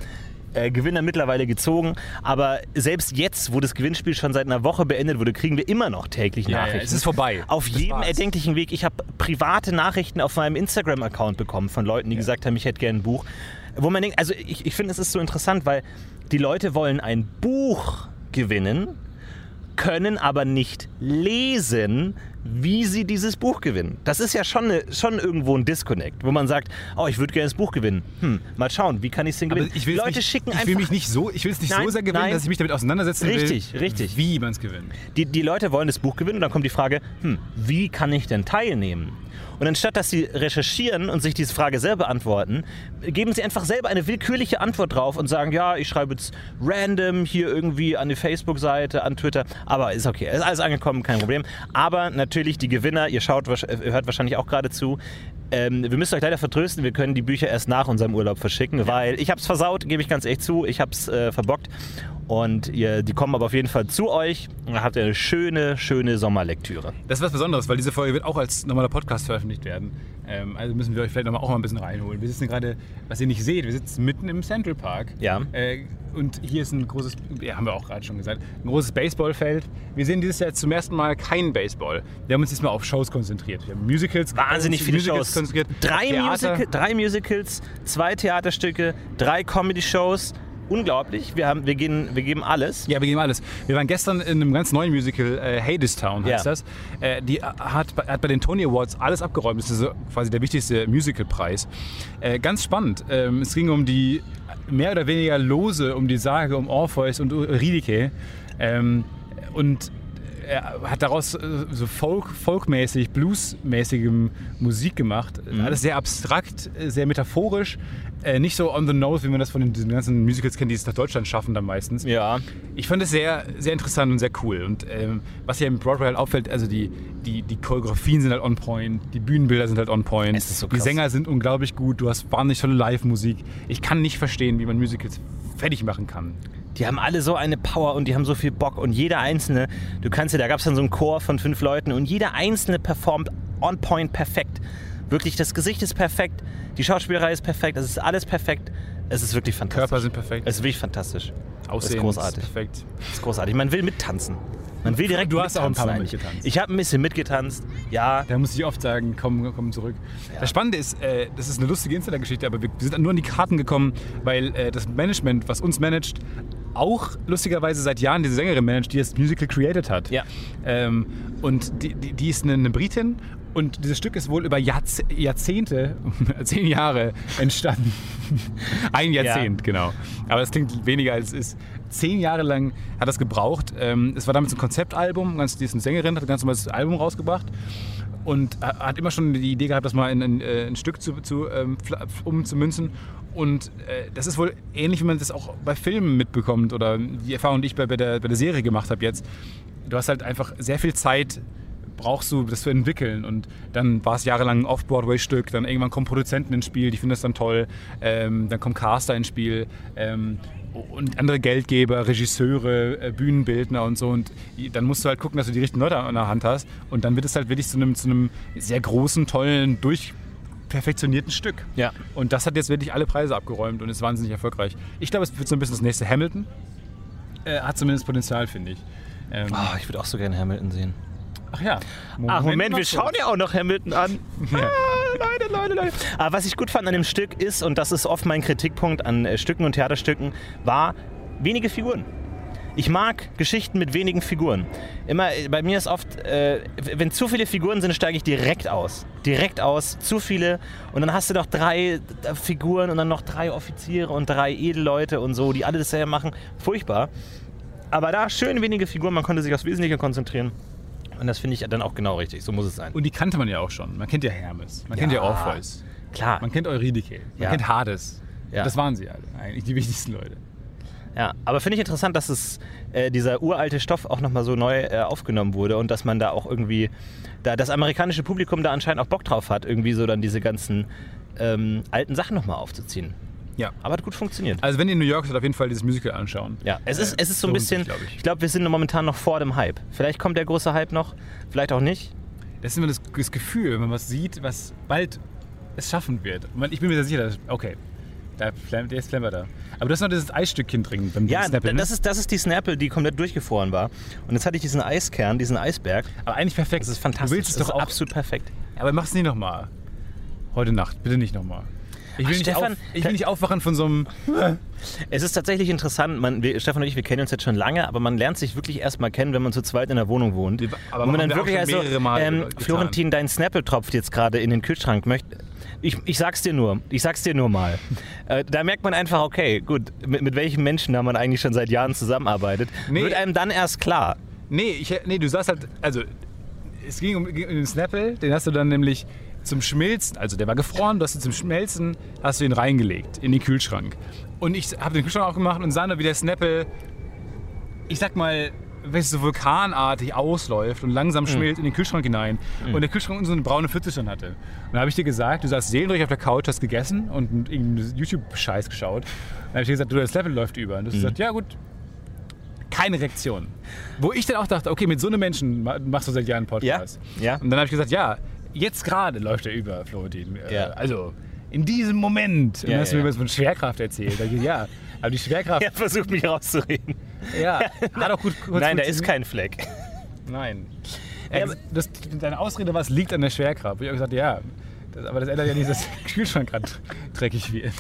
äh, Gewinner mittlerweile gezogen. Aber selbst jetzt, wo das Gewinnspiel schon seit einer Woche beendet wurde, kriegen wir immer noch täglich Ja, ja, Nachrichten. es ist vorbei. Auf Das jedem war's. erdenklichen Weg. Ich habe private Nachrichten auf meinem Instagram-Account bekommen von Leuten, die gesagt haben, ich hätte gerne ein Buch. Wo man denkt, also ich, ich finde, es ist so interessant, weil die Leute wollen ein Buch gewinnen, können aber nicht lesen, wie sie dieses Buch gewinnen. Das ist ja schon, eine, schon irgendwo ein Disconnect, wo man sagt, oh, ich würde gerne das Buch gewinnen. Hm, mal schauen, wie kann ich es denn Aber gewinnen? ich will es Leute nicht, schicken ich einfach... will mich nicht so, ich will es nicht Nein, so sehr gewinnen, nein. dass ich mich damit auseinandersetzen Richtig, will, richtig. wie man es gewinnt. Die, die Leute wollen das Buch gewinnen und dann kommt die Frage, hm, wie kann ich denn teilnehmen? Und anstatt dass sie recherchieren und sich diese Frage selber beantworten, geben sie einfach selber eine willkürliche Antwort drauf und sagen, ja, ich schreibe jetzt random hier irgendwie an die Facebook-Seite, an Twitter. Aber ist okay, ist alles angekommen, kein Problem. Aber natürlich die Gewinner, ihr schaut, hört wahrscheinlich auch gerade zu. Ähm, wir müssen euch leider vertrösten, wir können die Bücher erst nach unserem Urlaub verschicken, weil ich habe es versaut, gebe ich ganz echt zu, ich habe es äh, verbockt. Und ihr, die kommen aber auf jeden Fall zu euch und dann habt ihr eine schöne, schöne Sommerlektüre. Das ist was Besonderes, weil diese Folge wird auch als normaler Podcast veröffentlicht werden. Ähm, also müssen wir euch vielleicht noch mal auch mal ein bisschen reinholen. Wir sitzen gerade, was ihr nicht seht, wir sitzen mitten im Central Park. Ja. Äh, und hier ist ein großes, ja, haben wir auch gerade schon gesagt, ein großes Baseballfeld. Wir sehen dieses Jahr zum ersten Mal kein Baseball. Wir haben uns diesmal auf Shows konzentriert. Wir haben Musicals. Wahnsinnig viele Musicals Shows. konzentriert. Drei. Musical, drei Musicals, zwei Theaterstücke, drei Comedy-Shows. Unglaublich. Wir, haben, wir, gehen, wir geben alles. Ja, wir geben alles. Wir waren gestern in einem ganz neuen Musical, äh, Hadestown heißt Ja. das. Äh, die hat, bei- hat bei den Tony Awards alles abgeräumt. Das ist quasi der wichtigste Musicalpreis. Äh, ganz spannend. Ähm, es ging um die mehr oder weniger lose, um die Sage um Orpheus und Eurydice. Ähm, und er hat daraus äh, so Folk, folkmäßig, bluesmäßige Musik gemacht. Alles sehr abstrakt, äh, sehr metaphorisch. Äh, nicht so on the nose, wie man das von den, diesen ganzen Musicals kennt, die es nach Deutschland schaffen dann meistens. Ja. Ich fand es sehr, sehr interessant und sehr cool. Und ähm, was hier im Broadway halt auffällt, also die, die, die Choreografien sind halt on point, die Bühnenbilder sind halt on point, so die. Sänger sind unglaublich gut, du hast wahnsinnig tolle Live-Musik. Ich kann nicht verstehen, wie man Musicals fertig machen kann. Die haben alle so eine Power und die haben so viel Bock und jeder Einzelne, du kannst ja, da gab es dann so einen Chor von fünf Leuten und jeder Einzelne performt on point perfekt. Wirklich, das Gesicht ist perfekt, die Schauspielerei ist perfekt, es ist alles perfekt. Es ist wirklich fantastisch. Körper sind perfekt, Es ist wirklich fantastisch. Aussehen ist großartig. perfekt. Es ist großartig. Man will mittanzen. Man will direkt Du hast auch ein paar Mal mitgetanzt. Ich habe ein bisschen mitgetanzt, ja. Da muss ich oft sagen, komm, komm zurück. Das Spannende ist, äh, das ist eine lustige Insider-Geschichte, aber wir, wir sind nur an die Karten gekommen, weil äh, das Management, was uns managt, auch lustigerweise seit Jahren diese Sängerin managt, die das Musical created hat. Ja. Ähm, und die, die, die ist eine, eine Britin und dieses Stück ist wohl über Jahrze Jahrzehnte, zehn Jahre entstanden. Ein Jahrzehnt, genau. Aber das klingt weniger als es ist. Zehn Jahre lang hat das gebraucht. Ähm, es war damals ein Konzeptalbum, ganz, die ist eine Sängerin, hat ein ganz normales Album rausgebracht und ha- hat immer schon die Idee gehabt, das mal in, in, äh, ein Stück zu, zu, ähm, fla- umzumünzen. Und äh, das ist wohl ähnlich, wie man das auch bei Filmen mitbekommt oder die Erfahrung, die ich bei, bei, der, bei der Serie gemacht habe jetzt. Du hast halt einfach sehr viel Zeit, brauchst du das zu entwickeln. Und dann war es jahrelang ein Off-Broadway-Stück, dann irgendwann kommen Produzenten ins Spiel, die finden das dann toll. Ähm, dann kommen Caster ins Spiel. Ähm, und andere Geldgeber, Regisseure, äh, Bühnenbildner und so. Und dann musst du halt gucken, dass du die richtigen Leute an der Hand hast. Und dann wird es halt wirklich zu einem, zu einem sehr großen, tollen, durchperfektionierten Stück. Ja. Und das hat jetzt wirklich alle Preise abgeräumt und ist wahnsinnig erfolgreich. Ich glaube, es wird so ein bisschen das nächste Hamilton. Äh, hat zumindest Potenzial, finde ich. Ähm, Oh, ich würde auch so gerne Hamilton sehen. ach ja. Ach, Moment, noch wir so. schauen ja auch noch Hamilton an. Ja. Ah, Leute, Leute, Leute. Aber was ich gut fand an dem Stück ist, und das ist oft mein Kritikpunkt an äh, Stücken und Theaterstücken, war wenige Figuren. Ich mag Geschichten mit wenigen Figuren. Immer, äh, bei mir ist oft, äh, wenn zu viele Figuren sind, steige ich direkt aus. Direkt aus, zu viele. Und dann hast du noch drei äh, Figuren und dann noch drei Offiziere und drei Edelleute und so, die alle dasselbe machen. Furchtbar. Aber da schön wenige Figuren, man konnte sich aufs Wesentliche konzentrieren. Und das finde ich dann auch genau richtig. So muss es sein. Und die kannte man ja auch schon. Man kennt ja Hermes, man Ja. kennt ja Orpheus, Klar. man kennt Eurydike, man Ja. kennt Hades. Ja. Das waren sie alle, eigentlich die wichtigsten Leute. Ja, aber finde ich interessant, dass es äh, dieser uralte Stoff auch nochmal so neu äh, aufgenommen wurde und dass man da auch irgendwie, da das amerikanische Publikum da anscheinend auch Bock drauf hat, irgendwie so dann diese ganzen ähm, alten Sachen nochmal aufzuziehen. Ja. Aber hat gut funktioniert. Also wenn ihr in New York seid, auf jeden Fall dieses Musical anschauen. Ja, es ist, Äh, es ist so ein bisschen, glaub ich ich. glaube, wir sind momentan noch vor dem Hype. Vielleicht kommt der große Hype noch, vielleicht auch nicht. Das ist immer das, das Gefühl, wenn man was sieht, was bald es schaffen wird. Ich bin mir sehr sicher, dass, okay, da, der ist Flammer da. Aber du hast noch dieses Eisstückchen drin beim Ja, Snapple, ne? das, ist, das ist die Snapple, die komplett durchgefroren war. Und jetzt hatte ich diesen Eiskern, diesen Eisberg. Aber eigentlich perfekt. Das ist fantastisch. Du willst es das doch ist auch. absolut perfekt. Aber mach's nicht nochmal. Heute Nacht, bitte nicht nochmal. Ich will, Ach, nicht, Stefan, auf, ich will nicht aufwachen von so einem. Es ist tatsächlich interessant, man, wir, Stefan und ich, wir kennen uns jetzt schon lange, aber man lernt sich wirklich erst mal kennen, wenn man zu zweit in der Wohnung wohnt. Aber Wo man dann wir wirklich also, ähm. Florentin, dein Snapple tropft jetzt gerade in den Kühlschrank. Möcht, ich, ich sag's dir nur, ich sag's dir nur mal. Äh, da merkt man einfach, okay, gut, mit, mit welchen Menschen da man eigentlich schon seit Jahren zusammenarbeitet, Nee. wird einem dann erst klar. Nee, ich, nee, du sagst halt, also es ging um, ging um den Snapple, den hast du dann nämlich zum Schmilzen, also der war gefroren, du hast ihn zum Schmelzen, hast du ihn reingelegt in den Kühlschrank. Und ich habe den Kühlschrank aufgemacht und sah nur, wie der Snapple, ich sag mal, es so vulkanartig ausläuft und langsam schmilzt in den Kühlschrank hinein und der Kühlschrank so eine braune Pfütze schon hatte. Und dann habe ich dir gesagt, du saßt seelenruhig auf der Couch, hast gegessen und irgendeinen YouTube-Scheiß geschaut. Dann habe ich dir gesagt, du, der Snapple läuft über. Und du hast gesagt, ja gut, keine Reaktion. Wo ich dann auch dachte, okay, mit so einem Menschen ma- machst du seit Jahren einen Podcast. Ja, ja. Und dann habe ich gesagt, ja, jetzt gerade läuft er über, Florentin. Äh, Ja. Also, in diesem Moment. Und Ja, dann hast du mir was von Schwerkraft erzählt. Da ich, ja, aber die Schwerkraft, Er versucht mich rauszureden. ja, hat auch gut kurz Nein, da ist kein Fleck. Nein. Ja, das, deine Ausrede war, es liegt an der Schwerkraft. Ich habe gesagt, ja, das, aber das ändert ja nicht, dass der Kühlschrank gerade dreckig wird.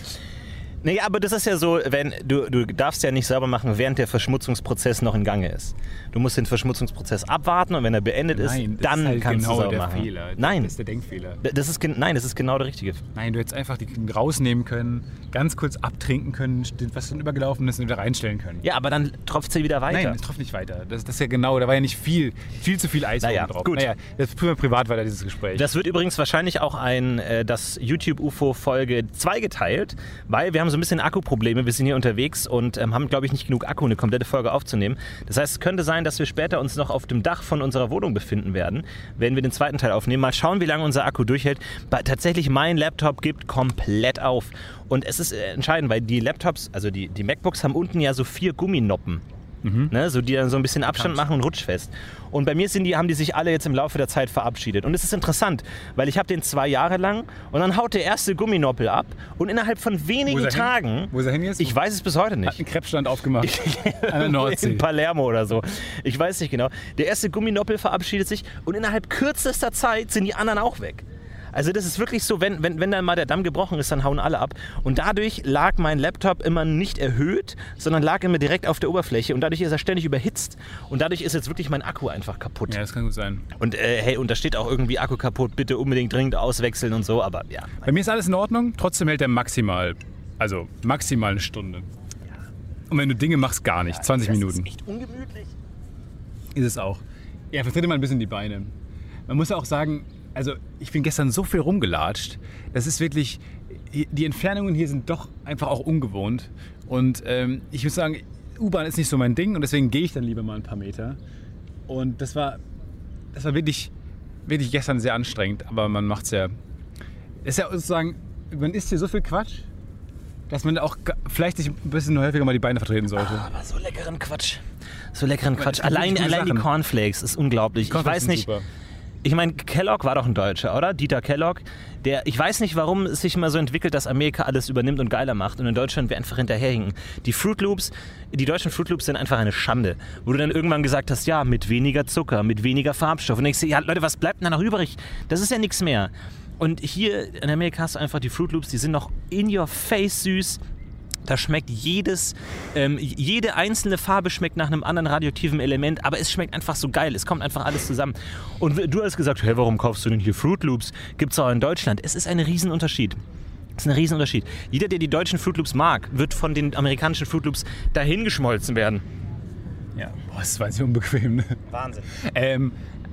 Nee, aber das ist ja so, wenn du, du darfst ja nicht sauber machen, während der Verschmutzungsprozess noch in Gange ist. Du musst den Verschmutzungsprozess abwarten und wenn er beendet ist, Nein, das dann ist halt kannst genau du sauber der machen. Fehler. Nein, Das ist der Denkfehler. das ist, nein, das ist genau der richtige. Nein, du hättest einfach die rausnehmen können, ganz kurz abtrinken können, was dann übergelaufen ist und wieder reinstellen können. Ja, aber dann tropft sie wieder weiter. Nein, es tropft nicht weiter. Das, das ist ja genau, da war ja nicht viel, viel zu viel Eis Naja, drauf. gut. Naja, das führen wir privat weiter, dieses Gespräch. Das wird übrigens wahrscheinlich auch ein, äh, das YouTube-UFO Folge 2 geteilt, weil wir haben so ein bisschen Akkuprobleme. Wir sind hier unterwegs und ähm, haben, glaube ich, nicht genug Akku, eine komplette Folge aufzunehmen. Das heißt, es könnte sein, dass wir später uns noch auf dem Dach von unserer Wohnung befinden werden, wenn wir den zweiten Teil aufnehmen. Mal schauen, wie lange unser Akku durchhält. Ba- Tatsächlich, mein Laptop gibt komplett auf. Und es ist äh, entscheidend, weil die Laptops, also die, die MacBooks haben unten ja so vier Gumminoppen. Ne, so die dann so ein bisschen Abstand machen und rutschfest. Und bei mir sind die, haben die sich alle jetzt im Laufe der Zeit verabschiedet. Und es ist interessant, weil ich habe den zwei Jahre lang und dann haut der erste Gumminoppel ab und innerhalb von wenigen? Tagen. Wo ist er hin jetzt? Ich weiß es bis heute Hat nicht. einen Krebsstand aufgemacht. An der Nordsee. In Palermo oder so. Ich weiß nicht genau. Der erste Gumminoppel verabschiedet sich und innerhalb kürzester Zeit sind die anderen auch weg. Also das ist wirklich so, wenn, wenn, wenn dann mal der Damm gebrochen ist, dann hauen alle ab. Und dadurch lag mein Laptop immer nicht erhöht, sondern lag immer direkt auf der Oberfläche und dadurch ist er ständig überhitzt. Und dadurch ist jetzt wirklich mein Akku einfach kaputt. Ja, das kann gut sein. Und äh, hey, und da steht auch irgendwie Akku kaputt, bitte unbedingt dringend auswechseln und so, aber ja. Bei mir ist alles in Ordnung, trotzdem hält er maximal, also maximal eine Stunde. Und wenn du Dinge machst, gar nicht. 20 Minuten. echt ungemütlich. Ist es auch. Ja, vertritt mal ein bisschen die Beine. Man muss auch sagen, also ich bin gestern so viel rumgelatscht. Das ist wirklich, die Entfernungen hier sind doch einfach auch ungewohnt. Und ähm, ich muss sagen, U-Bahn ist nicht so mein Ding und deswegen gehe ich dann lieber mal ein paar Meter. Und das war, das war wirklich, wirklich gestern sehr anstrengend, aber man macht es ja. Es ist ja sozusagen, man isst hier so viel Quatsch, dass man auch vielleicht sich ein bisschen häufiger mal die Beine vertreten sollte. Aber so leckeren Quatsch. So leckeren Quatsch. Allein, allein die. Cornflakes ist unglaublich. Ich Cornflakes weiß sind nicht. super. Ich meine, Kellogg war doch ein Deutscher, oder? Dieter Kellogg. Der, ich weiß nicht, warum es sich immer so entwickelt, dass Amerika alles übernimmt und geiler macht und in Deutschland wir einfach hinterherhinken. Die Fruit Loops, die deutschen Fruit Loops sind einfach eine Schande. Wo du dann irgendwann gesagt hast, ja, mit weniger Zucker, mit weniger Farbstoff. Und ich sehe, ja, Leute, was bleibt denn da noch übrig? Das ist ja nichts mehr. Und hier in Amerika hast du einfach die Fruit Loops, die sind noch in your face süß. Da schmeckt jedes, ähm, jede einzelne Farbe schmeckt nach einem anderen radioaktiven Element, aber es schmeckt einfach so geil. Es kommt einfach alles zusammen. Und du hast gesagt, hey, warum kaufst du denn hier Fruit Loops? Gibt's auch in Deutschland. Es ist ein Riesenunterschied. Es ist ein Riesenunterschied. Jeder, der die deutschen Fruit Loops mag, wird von den amerikanischen Fruit Loops dahingeschmolzen werden. Ja, boah, das war sehr unbequem. Ne? Wahnsinn. Ähm,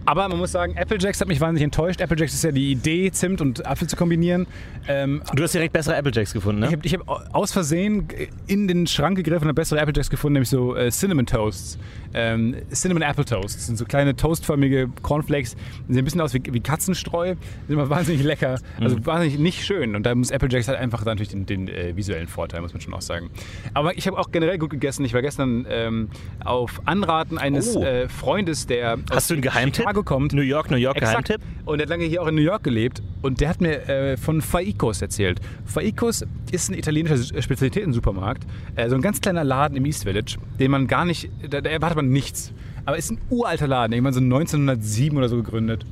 aber man muss sagen, Applejacks hat mich wahnsinnig enttäuscht. Applejacks ist ja die Idee, Zimt und Apfel zu kombinieren. Ähm, Du hast direkt bessere Applejacks gefunden, ich ne? habe ich hab aus Versehen in den Schrank gegriffen und habe bessere Applejacks gefunden, nämlich so äh, Cinnamon Toasts. Ähm, Cinnamon Apple Toasts. Das sind so kleine toastförmige Cornflakes. Die sehen ein bisschen aus wie, wie Katzenstreu. Sind aber wahnsinnig lecker. Also wahnsinnig nicht schön. Und da muss Applejacks halt einfach natürlich den, den äh, visuellen Vorteil, muss man schon auch sagen. Aber ich habe auch generell gut gegessen. Ich war gestern ähm, auf Anraten eines Oh. äh, Freundes, der Hast du einen Geheimtipp? Chicago kommt. New York, New York, Exakt. Geheimtipp? Und der hat lange hier auch in New York gelebt und der hat mir äh, von Faicos erzählt. Faicos ist ein italienischer Spezialitätensupermarkt, äh, so ein ganz kleiner Laden im East Village, den man gar nicht, da, da erwartet man nichts. Aber ist ein uralter Laden, irgendwann so 1907 oder so gegründet.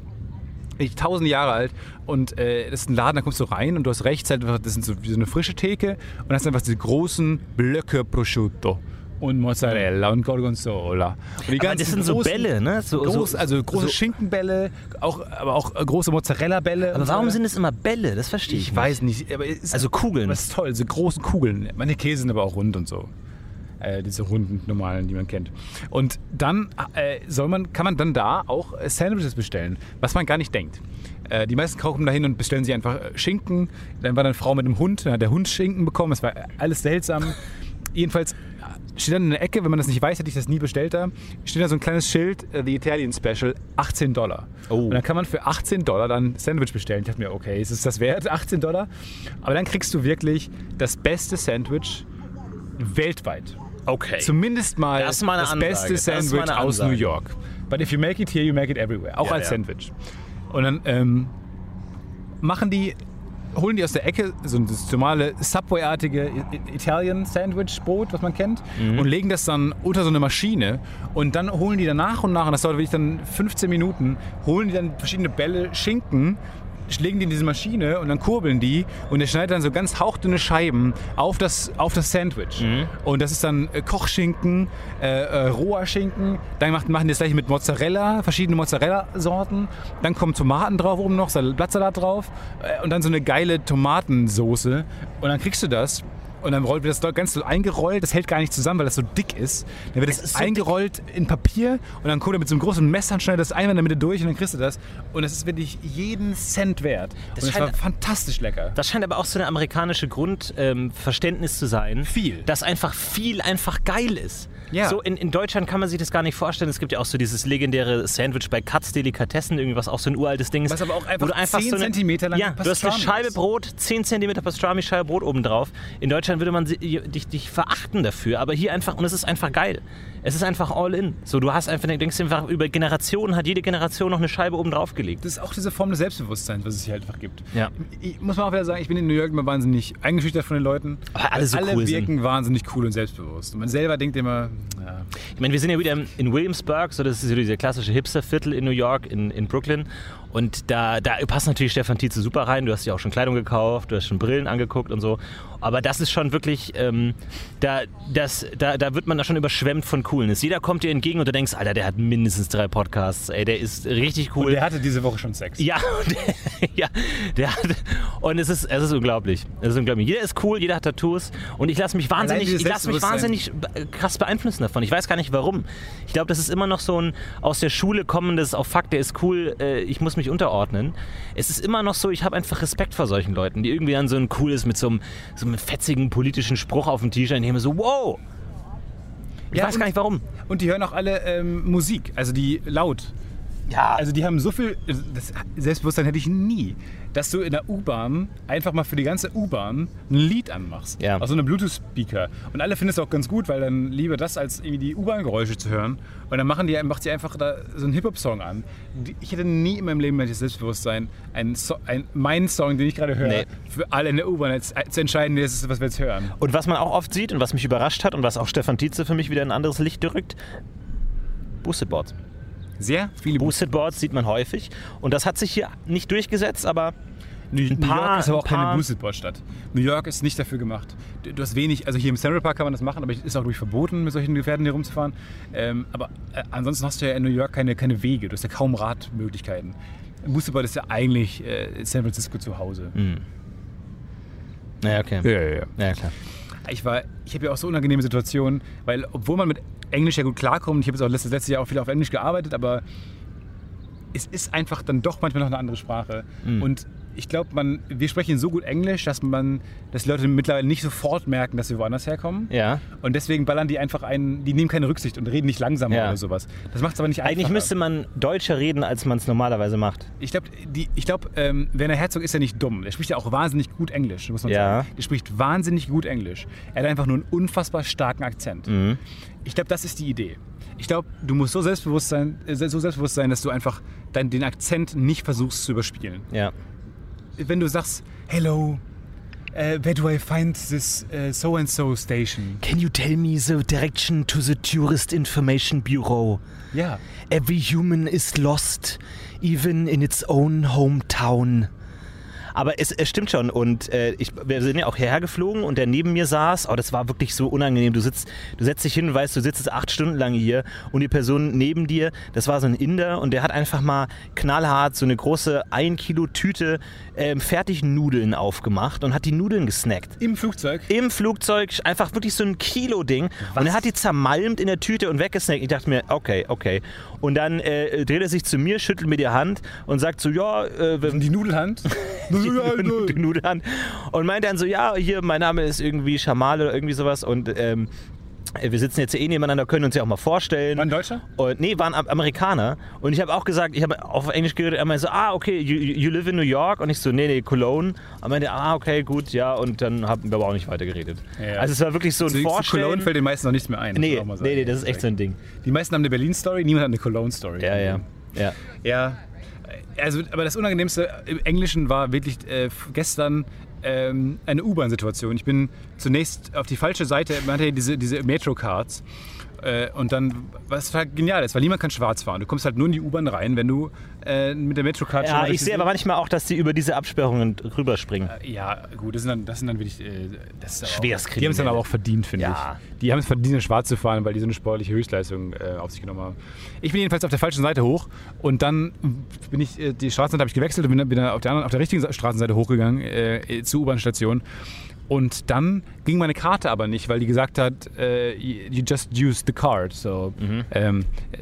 Wirklich tausende Jahre alt und äh, das ist ein Laden, da kommst du rein und du hast rechts halt, das sind so, wie so eine frische Theke und hast einfach diese großen Blöcke Prosciutto und Mozzarella und Gorgonzola. Und Aber das sind so Bälle, ne? So- groß, so- also große so- Schinkenbälle, auch, aber auch äh, große Mozzarella-Bälle. Aber und so warum weiter. sind es immer Bälle? Das verstehe ich, Ich weiß nicht. Aber es ist, Also Kugeln. Es ist toll, so großen Kugeln. Meine Käse sind aber auch rund und so. Äh, diese runden, normalen, die man kennt. Und dann äh, soll man, kann man dann da auch äh, Sandwiches bestellen, was man gar nicht denkt. Äh, die meisten kommen dahin und bestellen sich einfach Schinken. Dann war dann eine Frau mit einem Hund, dann hat der Hund Schinken bekommen. Das war alles seltsam. Jedenfalls steht dann in der Ecke, wenn man das nicht weiß, hätte ich das nie bestellt da, steht da so ein kleines Schild, äh, The Italian Special, 18 Dollar. Oh. Und dann kann man für 18 Dollar dann ein Sandwich bestellen. Ich dachte mir, okay, ist es das wert, 18 Dollar? Aber dann kriegst du wirklich das beste Sandwich weltweit. Okay. Zumindest mal Das das beste Das Sandwich aus. New York. But if you make it here, you make it everywhere. Auch Ja, als ja. Sandwich. Und dann ähm, machen die, holen die aus der Ecke so ein das normale Subway-artige I- I- Italian Sandwich-Brot, was man kennt, Mhm. und legen das dann unter so eine Maschine. Und dann holen die dann nach und nach, und das dauert wirklich dann 15 Minuten, holen die dann verschiedene Bälle Schinken, legen die in diese Maschine und dann kurbeln die und der schneidet dann so ganz hauchdünne Scheiben auf das, auf das Sandwich. Und das ist dann äh, Kochschinken, äh, äh, roher Schinken, dann macht, machen die das gleiche mit Mozzarella, verschiedene Mozzarella-Sorten, dann kommen Tomaten drauf oben noch, Sal- Blattsalat drauf äh, und dann so eine geile Tomatensoße. Und dann kriegst du das und dann rollt wird das ganz so eingerollt, das hält gar nicht zusammen, weil das so dick ist. Dann wird es ist so eingerollt in Papier und dann kommt er mit so einem großen Messer und schneidet das einmal in der Mitte durch und dann kriegst du das. Und es ist wirklich jeden Cent wert. Das und es war scheint- fantastisch lecker. Das scheint aber auch so eine amerikanische Grundverständnis ähm, zu sein. Viel. Dass einfach viel einfach geil ist. Ja. So in, in Deutschland kann man sich das gar nicht vorstellen. Es gibt ja auch so dieses legendäre Sandwich bei Katz Delikatessen, irgendwie was auch so ein uraltes Ding ist. Was aber auch einfach einfach 10 so eine, Zentimeter lang Ja, du hast eine Scheibe. Brot, 10 Zentimeter Pastrami-Scheibe Brot oben drauf. In Deutschland würde man dich, dich verachten dafür, aber hier einfach, und es ist einfach geil. Es ist einfach all in. So, du hast einfach, denkst einfach, über Generationen hat jede Generation noch eine Scheibe oben drauf gelegt. Das ist auch diese Form des Selbstbewusstseins, was es hier halt einfach gibt. Ja. Ich muss mal auch wieder sagen, ich bin in New York immer wahnsinnig eingeschüchtert von den Leuten. Aber alle so alle cool sind. wirken wahnsinnig cool und selbstbewusst. Und man selber denkt immer, ja, Ich meine, wir sind ja wieder in Williamsburg, so das ist so dieser klassische Hipsterviertel in New York, in, in Brooklyn. Und da, da passt natürlich Stefan Tietze super rein. Du hast ja auch schon Kleidung gekauft, du hast schon Brillen angeguckt und so. Aber das ist schon wirklich, ähm, da, das, da, da wird man da schon überschwemmt von Coolness. Jeder kommt dir entgegen und du denkst, Alter, der hat mindestens drei Podcasts. Ey, der ist richtig cool. Und der hatte diese Woche schon Sex. Ja, und der, ja, der hat, und es ist, es ist unglaublich. Es ist unglaublich. Jeder ist cool, jeder hat Tattoos und ich lasse mich wahnsinnig, ich lasse mich wahnsinnig krass beeinflussen davon. Ich weiß gar nicht warum. Ich glaube, das ist immer noch so ein aus der Schule kommendes, auch Fakt, der ist cool, äh, ich muss mich unterordnen. Es ist immer noch so, ich habe einfach Respekt vor solchen Leuten, die irgendwie dann so ein cooles mit so einem, so einem fetzigen politischen Spruch auf dem T-Shirt nehmen, so wow. Ich Ja, weiß gar nicht warum. Und die hören auch alle ähm, Musik, also die laut. Ja, Also die haben so viel, das Selbstbewusstsein hätte ich nie, dass du in der U-Bahn einfach mal für die ganze U-Bahn ein Lied anmachst. Ja. Auf so einem Bluetooth-Speaker. Und alle finden es auch ganz gut, weil dann lieber das, als irgendwie die U-Bahn-Geräusche zu hören. Und dann machen die, macht sie einfach da so einen Hip-Hop-Song an. Ich hätte nie in meinem Leben das Selbstbewusstsein, einen so ein, meinen Song, den ich gerade höre, Nee. für alle in der U-Bahn jetzt, zu entscheiden, das ist, was wir jetzt hören. Und was man auch oft sieht und was mich überrascht hat und was auch Stefan Tietze für mich wieder in ein anderes Licht drückt, Boosted-Boards. Sehr viele Boosted-Boards sieht man häufig und das hat sich hier nicht durchgesetzt, aber New, Ein New paar- York ist aber auch ein paar- keine Boosted-Board-Stadt. New York ist nicht dafür gemacht. Du, du hast wenig, also hier im Central Park kann man das machen, aber es ist auch durch verboten, mit solchen Gefährten hier rumzufahren. Ähm, aber äh, ansonsten hast du ja in New York keine, keine Wege, du hast ja kaum Radmöglichkeiten. Boosted-Board ist ja eigentlich äh, San Francisco zu Hause. ja, okay. Ja, ja, ja. Ja, klar. Ich war, ich habe ja auch so unangenehme Situationen, weil obwohl man mit Englisch ja gut klarkommt, ich habe jetzt auch letztes, letztes Jahr auch viel auf Englisch gearbeitet, aber es ist einfach dann doch manchmal noch eine andere Sprache. Und ich glaube, man, wir sprechen so gut Englisch, dass man, dass die Leute mittlerweile nicht sofort merken, dass wir woanders herkommen. Ja. Und deswegen ballern die einfach ein, die nehmen keine Rücksicht und reden nicht langsamer Ja. oder sowas. Das macht es aber nicht einfacher. Eigentlich müsste man deutscher reden, als man es normalerweise macht. Ich glaube, ich ähm, Werner Herzog ist ja nicht dumm. Er spricht ja auch wahnsinnig gut Englisch, muss man Ja. sagen. Er spricht wahnsinnig gut Englisch. Er hat einfach nur einen unfassbar starken Akzent. Mhm. Ich glaube, das ist die Idee. Ich glaube, du musst so selbstbewusst sein, äh, so selbstbewusst sein, dass du einfach dein, den Akzent nicht versuchst zu überspielen. Ja. Wenn du sagst, hello, uh, where do I find this uh, so-and-so station? Can you tell me the direction to the Tourist Information Bureau? Yeah. Every human is lost, even in its own hometown. Aber es, es stimmt schon und äh, ich, wir sind ja auch hierher geflogen und der neben mir saß, oh, das war wirklich so unangenehm. Du sitzt, du setzt dich hin und weißt, du sitzt jetzt acht Stunden lang hier und die Person neben dir, das war so ein Inder und der hat einfach mal knallhart so eine große 1 Kilo Tüte ähm, Fertignudeln aufgemacht und hat die Nudeln gesnackt. Im Flugzeug? Im Flugzeug einfach wirklich so ein Kilo-Ding. Und er hat die zermalmt in der Tüte und weggesnackt. Ich dachte mir, okay, okay. Und dann äh, dreht er sich zu mir, schüttelt mir die Hand und sagt so, ja, äh, Die Nudelhand? die Nudeln und meint dann so, ja, hier, mein Name ist irgendwie Schamal oder irgendwie sowas. Und ähm, wir sitzen jetzt eh nebeneinander, können uns ja auch mal vorstellen. War ein Deutscher? Und, nee, waren Am- Amerikaner. Und ich habe auch gesagt, ich habe auf Englisch geredet, er meinte so, ah, okay, you, you live in New York? Und ich so, nee, nee, Cologne. Und meinte, ah, okay, gut, ja. Und dann haben wir aber auch nicht weiter geredet. Ja. Also es war wirklich so ein zu Vorstellen. Cologne fällt den meisten noch nichts mehr ein. nee, nee, nee, das ist echt so ein Ding. Die meisten haben eine Berlin-Story, niemand hat eine Cologne-Story. Ja, ja, ja. Ja, also, aber das Unangenehmste im Englischen war wirklich äh, gestern ähm, eine U-Bahn-Situation. Ich bin zunächst auf die falsche Seite, man hatte ja diese, diese Metro-Cards. Äh, und dann, was halt genial ist, weil niemand kann schwarz fahren. Du kommst halt nur in die U-Bahn rein, wenn du äh, mit der Metro-Card Ja, ich sehe aber manchmal auch, dass die über diese Absperrungen rüberspringen. Ja, gut, das sind dann, das sind dann wirklich. Äh, das ist aber auch-. Die haben es dann aber auch verdient, finde Ja. ich. Die haben es verdient, schwarz zu fahren, weil die so eine sportliche Höchstleistung äh, auf sich genommen haben. Ich bin jedenfalls auf der falschen Seite hoch und dann bin ich, äh, die Straßenseite habe ich gewechselt und bin, bin dann auf der, anderen, auf der richtigen Straßenseite hochgegangen äh, zur U-Bahn-Station. Und dann ging meine Karte aber nicht, weil die gesagt hat, äh, you just use the card. So, ähm, äh,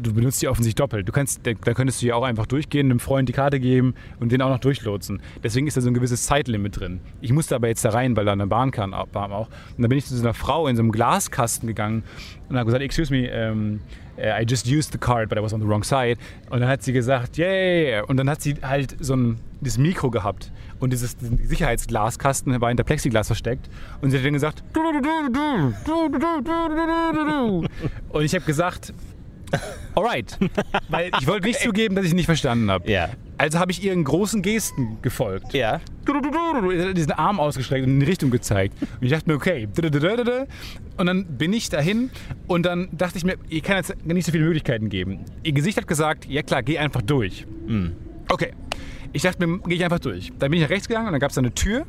du benutzt die offensichtlich doppelt. Du kannst, da könntest du ja auch einfach durchgehen, einem Freund die Karte geben und den auch noch durchlotsen. Deswegen ist da so ein gewisses Zeitlimit drin. Ich musste aber jetzt da rein, weil da eine Bahn kam auch. Und dann bin ich zu so einer Frau in so einem Glaskasten gegangen und habe gesagt, excuse me, ähm, äh, I just used the card, but I was on the wrong side. Und dann hat sie gesagt, yeah. Und dann hat sie halt so ein dieses Mikro gehabt und dieses Sicherheitsglaskasten war hinter Plexiglas versteckt und sie hat dann gesagt und ich habe gesagt alright weil ich wollte nicht zugeben dass ich nicht verstanden habe Ja. also habe ich ihren großen Gesten gefolgt Ja. diesen Arm ausgestreckt und in die Richtung gezeigt. Und ich dachte mir, okay. Und dann bin ich dahin und dann dachte ich mir, ihr kann jetzt nicht so viele Möglichkeiten geben. Ihr Gesicht hat gesagt, ja klar, geh einfach durch. Okay. Ich dachte mir, gehe ich einfach durch. Dann bin ich nach rechts gegangen und dann gab es eine Tür.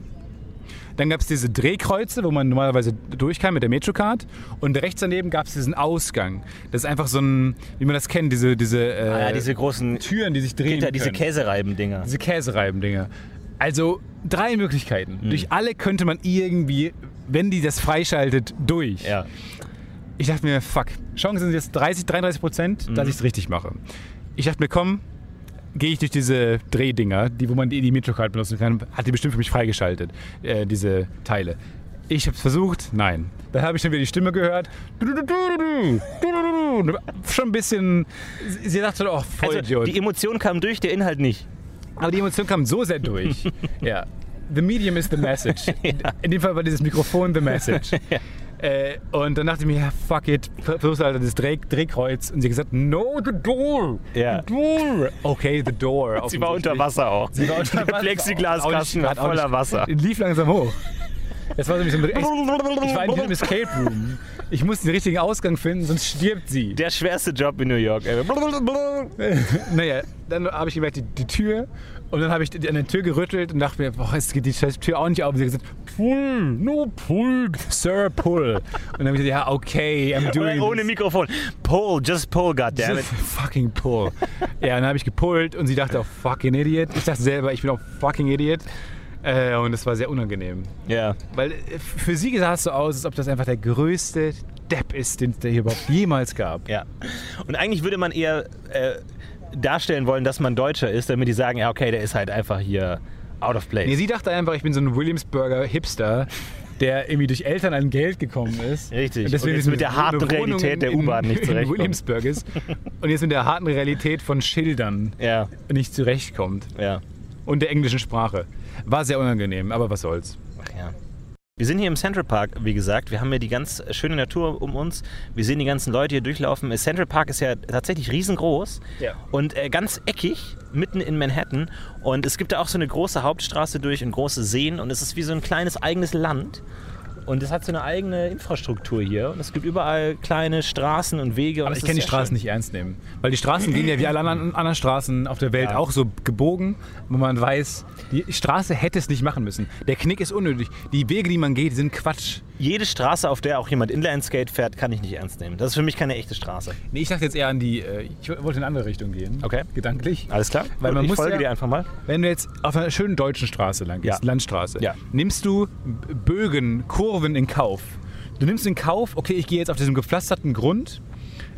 Dann gab es diese Drehkreuze, wo man normalerweise durchkam mit der Metrocard. Und rechts daneben gab es diesen Ausgang. Das ist einfach so ein, wie man das kennt, diese, diese, äh, Ah, ja, diese großen Türen, die sich drehen Gitter, diese. Käsereiben-Dinger. Diese Käsereiben-Dinger. Also drei Möglichkeiten. Hm. Durch alle könnte man irgendwie, wenn die das freischaltet, durch. Ja. Ich dachte mir, fuck, Chancen sind jetzt 30, 33 Prozent, Mhm. dass ich es richtig mache. Ich dachte mir, komm, gehe ich durch diese Drehdinger, die, wo man die, die Metrocard benutzen kann, hat die bestimmt für mich freigeschaltet, äh, diese Teile. Ich habe es versucht, nein. Da habe ich dann wieder die Stimme gehört. Schon ein bisschen. Sie dachte, oh, voll Also, die Emotion kam durch, der Inhalt nicht. aber die Emotion kam so sehr durch. ja. The medium is the message. In dem Fall war dieses Mikrofon the message. äh, und dann dachte ich mir, ja, fuck it, versuchst halt das Dreh, Drehkreuz. Und sie hat gesagt, no, the door. Ja. The door. Okay, the door. Sie war unter. Wasser auch. Sie war unter Wasser. Plexiglaskasten war voller Wasser. Lief langsam hoch. Das war so ein bisschen, ich, ich war in diesem Escape Room. Ich musste den richtigen Ausgang finden, sonst stirbt sie. Der schwerste Job in New York. naja, dann habe ich gemerkt, die, die Tür. Und dann habe ich an der Tür gerüttelt und dachte mir, boah, jetzt geht die scheiß Tür auch nicht auf. Und sie hat gesagt, pull, no pull, Sir, pull. Und dann habe ich gesagt, ja, okay, I'm doing Ohne this. Mikrofon. Pull, just pull, goddammit. Just fucking pull. ja, dann habe ich gepullt und sie dachte auch, fucking Idiot. Ich dachte selber, ich bin auch fucking Idiot. Äh, und das war sehr unangenehm. Ja. Weil äh, für sie sah es so aus, als ob das einfach der größte Depp ist, den es da hier überhaupt jemals gab. Ja. Und eigentlich würde man eher äh, darstellen wollen, dass man Deutscher ist, damit die sagen, ja, okay, der ist halt einfach hier out of place. Nee, sie dachte einfach, ich bin so ein Williamsburger Hipster, der irgendwie durch Eltern an Geld gekommen ist. Richtig. Und deswegen Und jetzt ist mit der harten Realität der U-Bahn nicht zurechtkommt. Williamsburg ist. Und jetzt mit der harten Realität von Schildern ja, nicht zurechtkommt. ja. Und der englischen Sprache. War sehr unangenehm, aber was soll's. Ach ja. Wir sind hier im Central Park, wie gesagt. Wir haben hier die ganz schöne Natur um uns. Wir sehen die ganzen Leute hier durchlaufen. Central Park ist ja tatsächlich riesengroß Ja. und äh, ganz eckig, mitten in Manhattan. Und es gibt da auch so eine große Hauptstraße durch und große Seen. Und es ist wie so ein kleines eigenes Land. Und es hat so eine eigene Infrastruktur hier. Und es gibt überall kleine Straßen und Wege. Und Aber ich kann die Straßen schön. nicht ernst nehmen. Weil die Straßen gehen ja wie alle anderen, anderen Straßen auf der Welt Ja. auch so gebogen, wo man weiß, die Straße hätte es nicht machen müssen. Der Knick ist unnötig. Die Wege, die man geht, sind Quatsch. Jede Straße, auf der auch jemand Inlineskate fährt, kann ich nicht ernst nehmen. Das ist für mich keine echte Straße. Nee, ich dachte jetzt eher an die. äh, Ich wollte in eine andere Richtung gehen. Okay. Gedanklich. Alles klar? Weil Gut, man ich muss folge ja- dir einfach mal. Wenn du jetzt auf einer schönen deutschen Straße lang gehst, Ja. Landstraße, Ja. nimmst du Bögen, Kurven in Kauf. Du nimmst in Kauf, okay, ich gehe jetzt auf diesem gepflasterten Grund.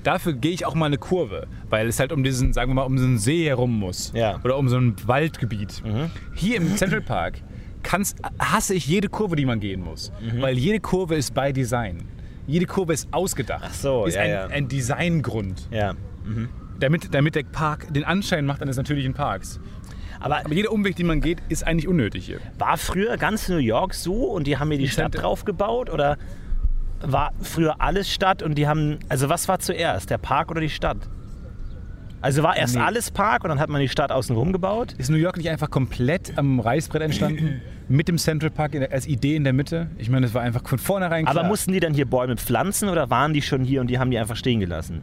Dafür gehe ich auch mal eine Kurve, weil es halt um diesen, sagen wir mal, um so einen See herum muss. Ja. Oder um so ein Waldgebiet. Hier im Central Park kannst, hasse ich jede Kurve, die man gehen muss. Weil jede Kurve ist by Design. Jede Kurve ist ausgedacht. Ach so, ist ja, ein, ja. ein Designgrund. Ja. Damit, damit der Park den Anschein macht eines natürlichen Parks. Aber Aber jeder Umweg, den man geht, ist eigentlich unnötig hier. War früher ganz New York so und die haben mir die Stadt Center- drauf gebaut oder war früher alles Stadt und die haben, also was war zuerst, der Park oder die Stadt? Also war erst Nee. alles Park und dann hat man die Stadt außenrum gebaut? Ist New York nicht einfach komplett am Reißbrett entstanden? mit dem Central Park in der, als Idee in der Mitte? Ich meine, das war einfach von vornherein klar. Aber mussten die dann hier Bäume pflanzen oder waren die schon hier und die haben die einfach stehen gelassen?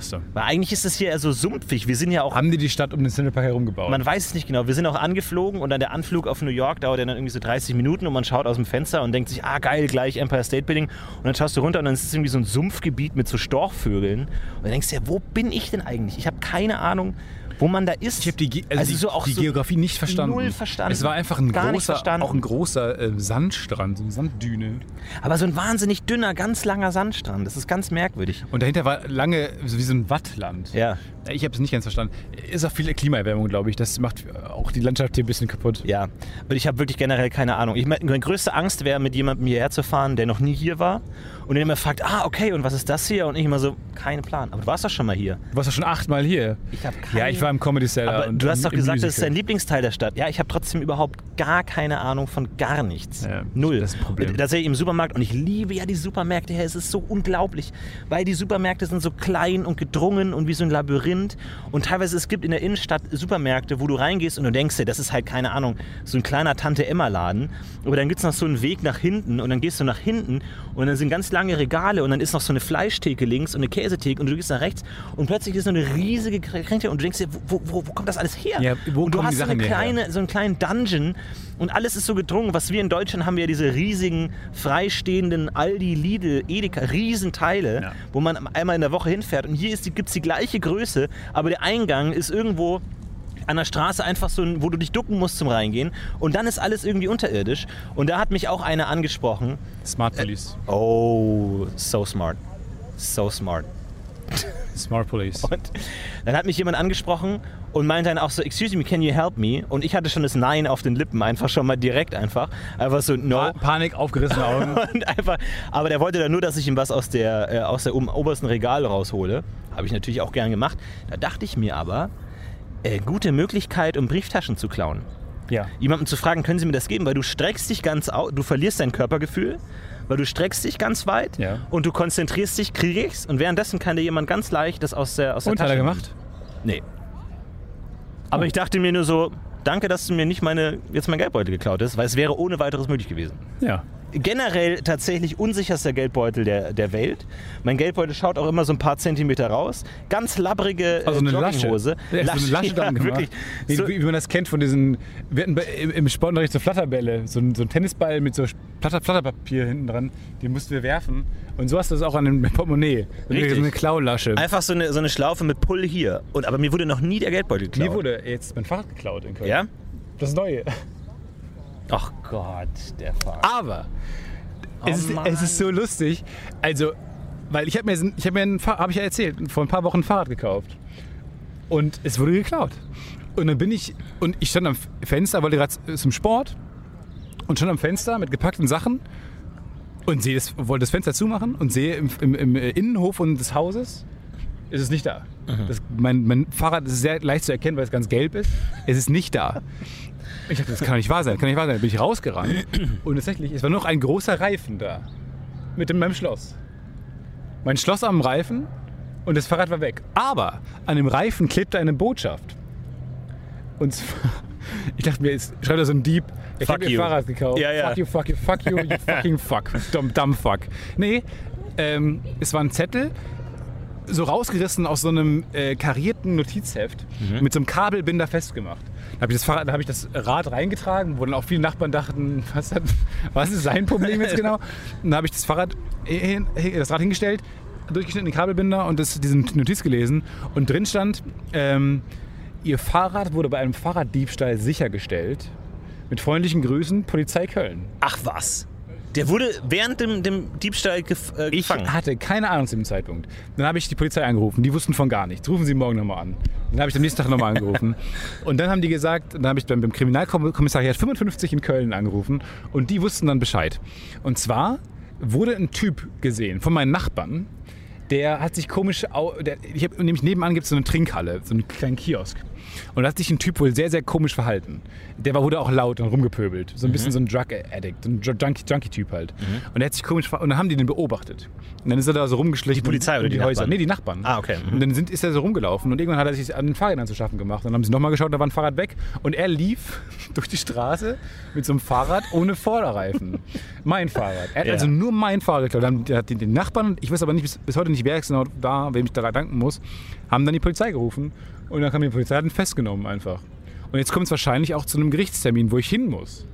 Ach so. Weil eigentlich ist es hier eher so sumpfig. Wir sind ja auch, Haben die die Stadt um den Central Park herum gebaut? man weiß es nicht genau. Wir sind auch angeflogen und dann der Anflug auf New York dauert ja dann irgendwie so 30 Minuten und man schaut aus dem Fenster und denkt sich, ah geil, gleich Empire State Building. Und dann schaust du runter und dann ist es irgendwie so ein Sumpfgebiet mit so Storchvögeln. Und dann denkst du ja, wo bin ich denn eigentlich? Ich habe keine Ahnung, wo man da ist. Ich habe die, Ge also Also die, so auch die so Geografie nicht verstanden. null verstanden. Es war einfach ein Gar großer, auch ein großer äh, Sandstrand, so eine Sanddüne. Aber so ein wahnsinnig dünner, ganz langer Sandstrand. Das ist ganz merkwürdig. Und dahinter war lange so wie so ein Wattland. Ja. Ich habe es nicht ganz verstanden. Ist auch viel Klimaerwärmung, glaube ich. Das macht auch die Landschaft hier ein bisschen kaputt. Ja, und ich habe wirklich generell keine Ahnung. Ich, meine größte Angst wäre, mit jemandem hierher zu fahren, der noch nie hier war und der immer fragt, ah, okay, und was ist das hier? Und ich immer so, keinen Plan. Aber du warst doch schon mal hier. Du warst doch schon achtmal hier. Ich hab keine- Ja, ich war im Comedy Cellar. Aber du hast doch gesagt, das ist Musical. dein Lieblingsteil der Stadt. Ja, ich habe trotzdem überhaupt gar keine Ahnung von gar nichts. Ja, Null. das ist ein Problem. Da sehe ich im Supermarkt und ich liebe ja die Supermärkte her. Es ist so unglaublich, weil die Supermärkte sind so klein und gedrungen und wie so ein Labyrinth. Und teilweise es gibt in der Innenstadt Supermärkte, wo du reingehst und du denkst dir, das ist halt keine Ahnung, so ein kleiner Tante Emma Laden. Aber dann gibt es noch so einen Weg nach hinten und dann gehst du nach hinten und dann sind ganz lange Regale und dann ist noch so eine Fleischtheke links und eine Käsetheke und du gehst nach rechts und plötzlich ist so eine riesige Kränke und du denkst dir, wo, wo, wo kommt das alles her? Ja, wo und du hast so, eine her? kleine, so einen kleinen Dungeon und alles ist so gedrungen. Was wir in Deutschland haben, wir ja diese riesigen, freistehenden Aldi, Lidl, Edeka, Riesenteile, Ja. wo man einmal in der Woche hinfährt. Und hier gibt es die gleiche Größe, aber der Eingang ist irgendwo an der Straße einfach so, wo du dich ducken musst zum Reingehen. Und dann ist alles irgendwie unterirdisch. Und da hat mich auch einer angesprochen. Smart Police. Oh, so smart. So smart. Smart Police. Und dann hat mich jemand angesprochen und meinte dann auch so, excuse me, can you help me? Und ich hatte schon das Nein auf den Lippen, einfach schon mal direkt einfach. Einfach so, no. Pa Panik, aufgerissene Augen. Und einfach, aber der wollte dann nur, dass ich ihm was aus der, äh, aus der obersten Regal raushole. Habe ich natürlich auch gern gemacht. Da dachte ich mir aber, äh, gute Möglichkeit, um Brieftaschen zu klauen. ja. Jemandem zu fragen, können Sie mir das geben? Weil du streckst dich ganz aus, du verlierst dein Körpergefühl, weil du streckst dich ganz weit Ja. und du konzentrierst dich, kriege ich's und währenddessen kann dir jemand ganz leicht das aus der, aus der Und hat Tasche er nehmen. gemacht? Nee. Aber ich dachte mir nur so, danke, dass du mir nicht meine, jetzt mein Geldbeutel geklaut hast, weil es wäre ohne weiteres möglich gewesen. Ja. Generell tatsächlich unsicherster Geldbeutel der, der Welt. Mein Geldbeutel schaut auch immer so ein paar Zentimeter raus. Ganz labbrige Also eine äh, Lasche. Jogginghose. Ja, so eine Lasche dran gemacht. wirklich. Wie, So, wie, man das kennt von diesen, wir hatten bei, im, Sportunterricht so Flatterbälle, so ein, so ein Tennisball mit so Flatter, Flatterpapier hinten dran, den mussten wir werfen. Und so hast du das auch an dem Portemonnaie. Richtig. So eine Klaulasche. einfach so eine, so eine Schlaufe mit Pull hier. Und, aber mir wurde noch nie der Geldbeutel geklaut. Mir wurde jetzt mein Fahrrad geklaut in Köln. Ja? Das Neue. Ach Gott, der Fahrer. Aber es, ist, es ist so lustig. Also, weil ich habe mir, ich hab mir ein hab ich ja erzählt, vor ein paar Wochen ein Fahrrad gekauft. Und es wurde geklaut. Und dann bin ich, und ich stand am Fenster, wollte gerade zum Sport und stand am Fenster mit gepackten Sachen und sehe das, wollte das Fenster zumachen und sehe im, im, im Innenhof und des Hauses ist es nicht da. Das, mein, mein Fahrrad ist sehr leicht zu erkennen, weil es ganz gelb ist. Es ist nicht da. Ich dachte, das kann doch nicht wahr sein, kann nicht wahr sein. Dann bin ich rausgerannt und tatsächlich, es war nur noch ein großer Reifen da mit in meinem Schloss. Mein Schloss am Reifen und das Fahrrad war weg. Aber an dem Reifen klebte eine Botschaft. Und zwar, ich dachte mir, jetzt schreibt da so ein Dieb, ich Fuck habe ihr you. Fahrrad gekauft. Ja, ja. Fuck you, fuck you, fuck you, you fucking fuck. Dumb, dumb fuck. Nee, ähm, es war ein Zettel, so rausgerissen aus so einem äh, karierten Notizheft Mhm. mit so einem Kabelbinder festgemacht. Da habe ich, das Fahrrad- da hab ich das Rad reingetragen, wo dann auch viele Nachbarn dachten, was, hat, was ist sein Problem jetzt genau? Und dann habe ich das Fahrrad, hin, das Rad hingestellt, durchgeschnitten den Kabelbinder und das, diesen Notiz gelesen. Und drin stand, ähm, Ihr Fahrrad wurde bei einem Fahrraddiebstahl sichergestellt. Mit freundlichen Grüßen, Polizei Köln. Ach was. Der wurde während dem, dem Diebstahl gef äh, Ich gefangen. hatte keine Ahnung zu dem Zeitpunkt. Dann habe ich die Polizei angerufen. Die wussten von gar nichts. Rufen Sie morgen nochmal an. Dann habe ich am nächsten Tag nochmal angerufen. Und dann haben die gesagt, dann habe ich beim, beim Kriminalkommissariat 55 in Köln angerufen. Und die wussten dann Bescheid. Und zwar wurde ein Typ gesehen von meinen Nachbarn. Der hat sich komisch, der, ich hab, nämlich nebenan gibt es so eine Trinkhalle, so einen kleinen Kiosk. Und da hat sich ein Typ wohl sehr, sehr komisch verhalten. Der war, wurde auch laut und rumgepöbelt. So ein bisschen so ein Drug Addict, ein Ju- Junkie- Junkie-Typ halt. Und der hat sich komisch verhalten. Und dann haben die den beobachtet. Und dann ist er da so rumgeschlichen. Die Polizei oder die Häuser. Nachbarn? Nee, die Nachbarn. Ah, okay. Mhm. Und dann sind, ist er so rumgelaufen und irgendwann hat er sich an den Fahrrädern zu schaffen gemacht. Dann haben sie nochmal geschaut, da war ein Fahrrad weg. Und er lief durch die Straße mit so einem Fahrrad ohne Vorderreifen. mein Fahrrad. Er hat Ja. also nur mein Fahrrad geklaut. Dann hat die, den Nachbarn, ich weiß aber nicht bis, bis heute nicht, wer genau da, wem ich da danken muss, haben dann die Polizei gerufen. Und dann kam die Polizei, hat ihn festgenommen einfach. Und jetzt kommt es wahrscheinlich auch zu einem Gerichtstermin, wo ich hin muss.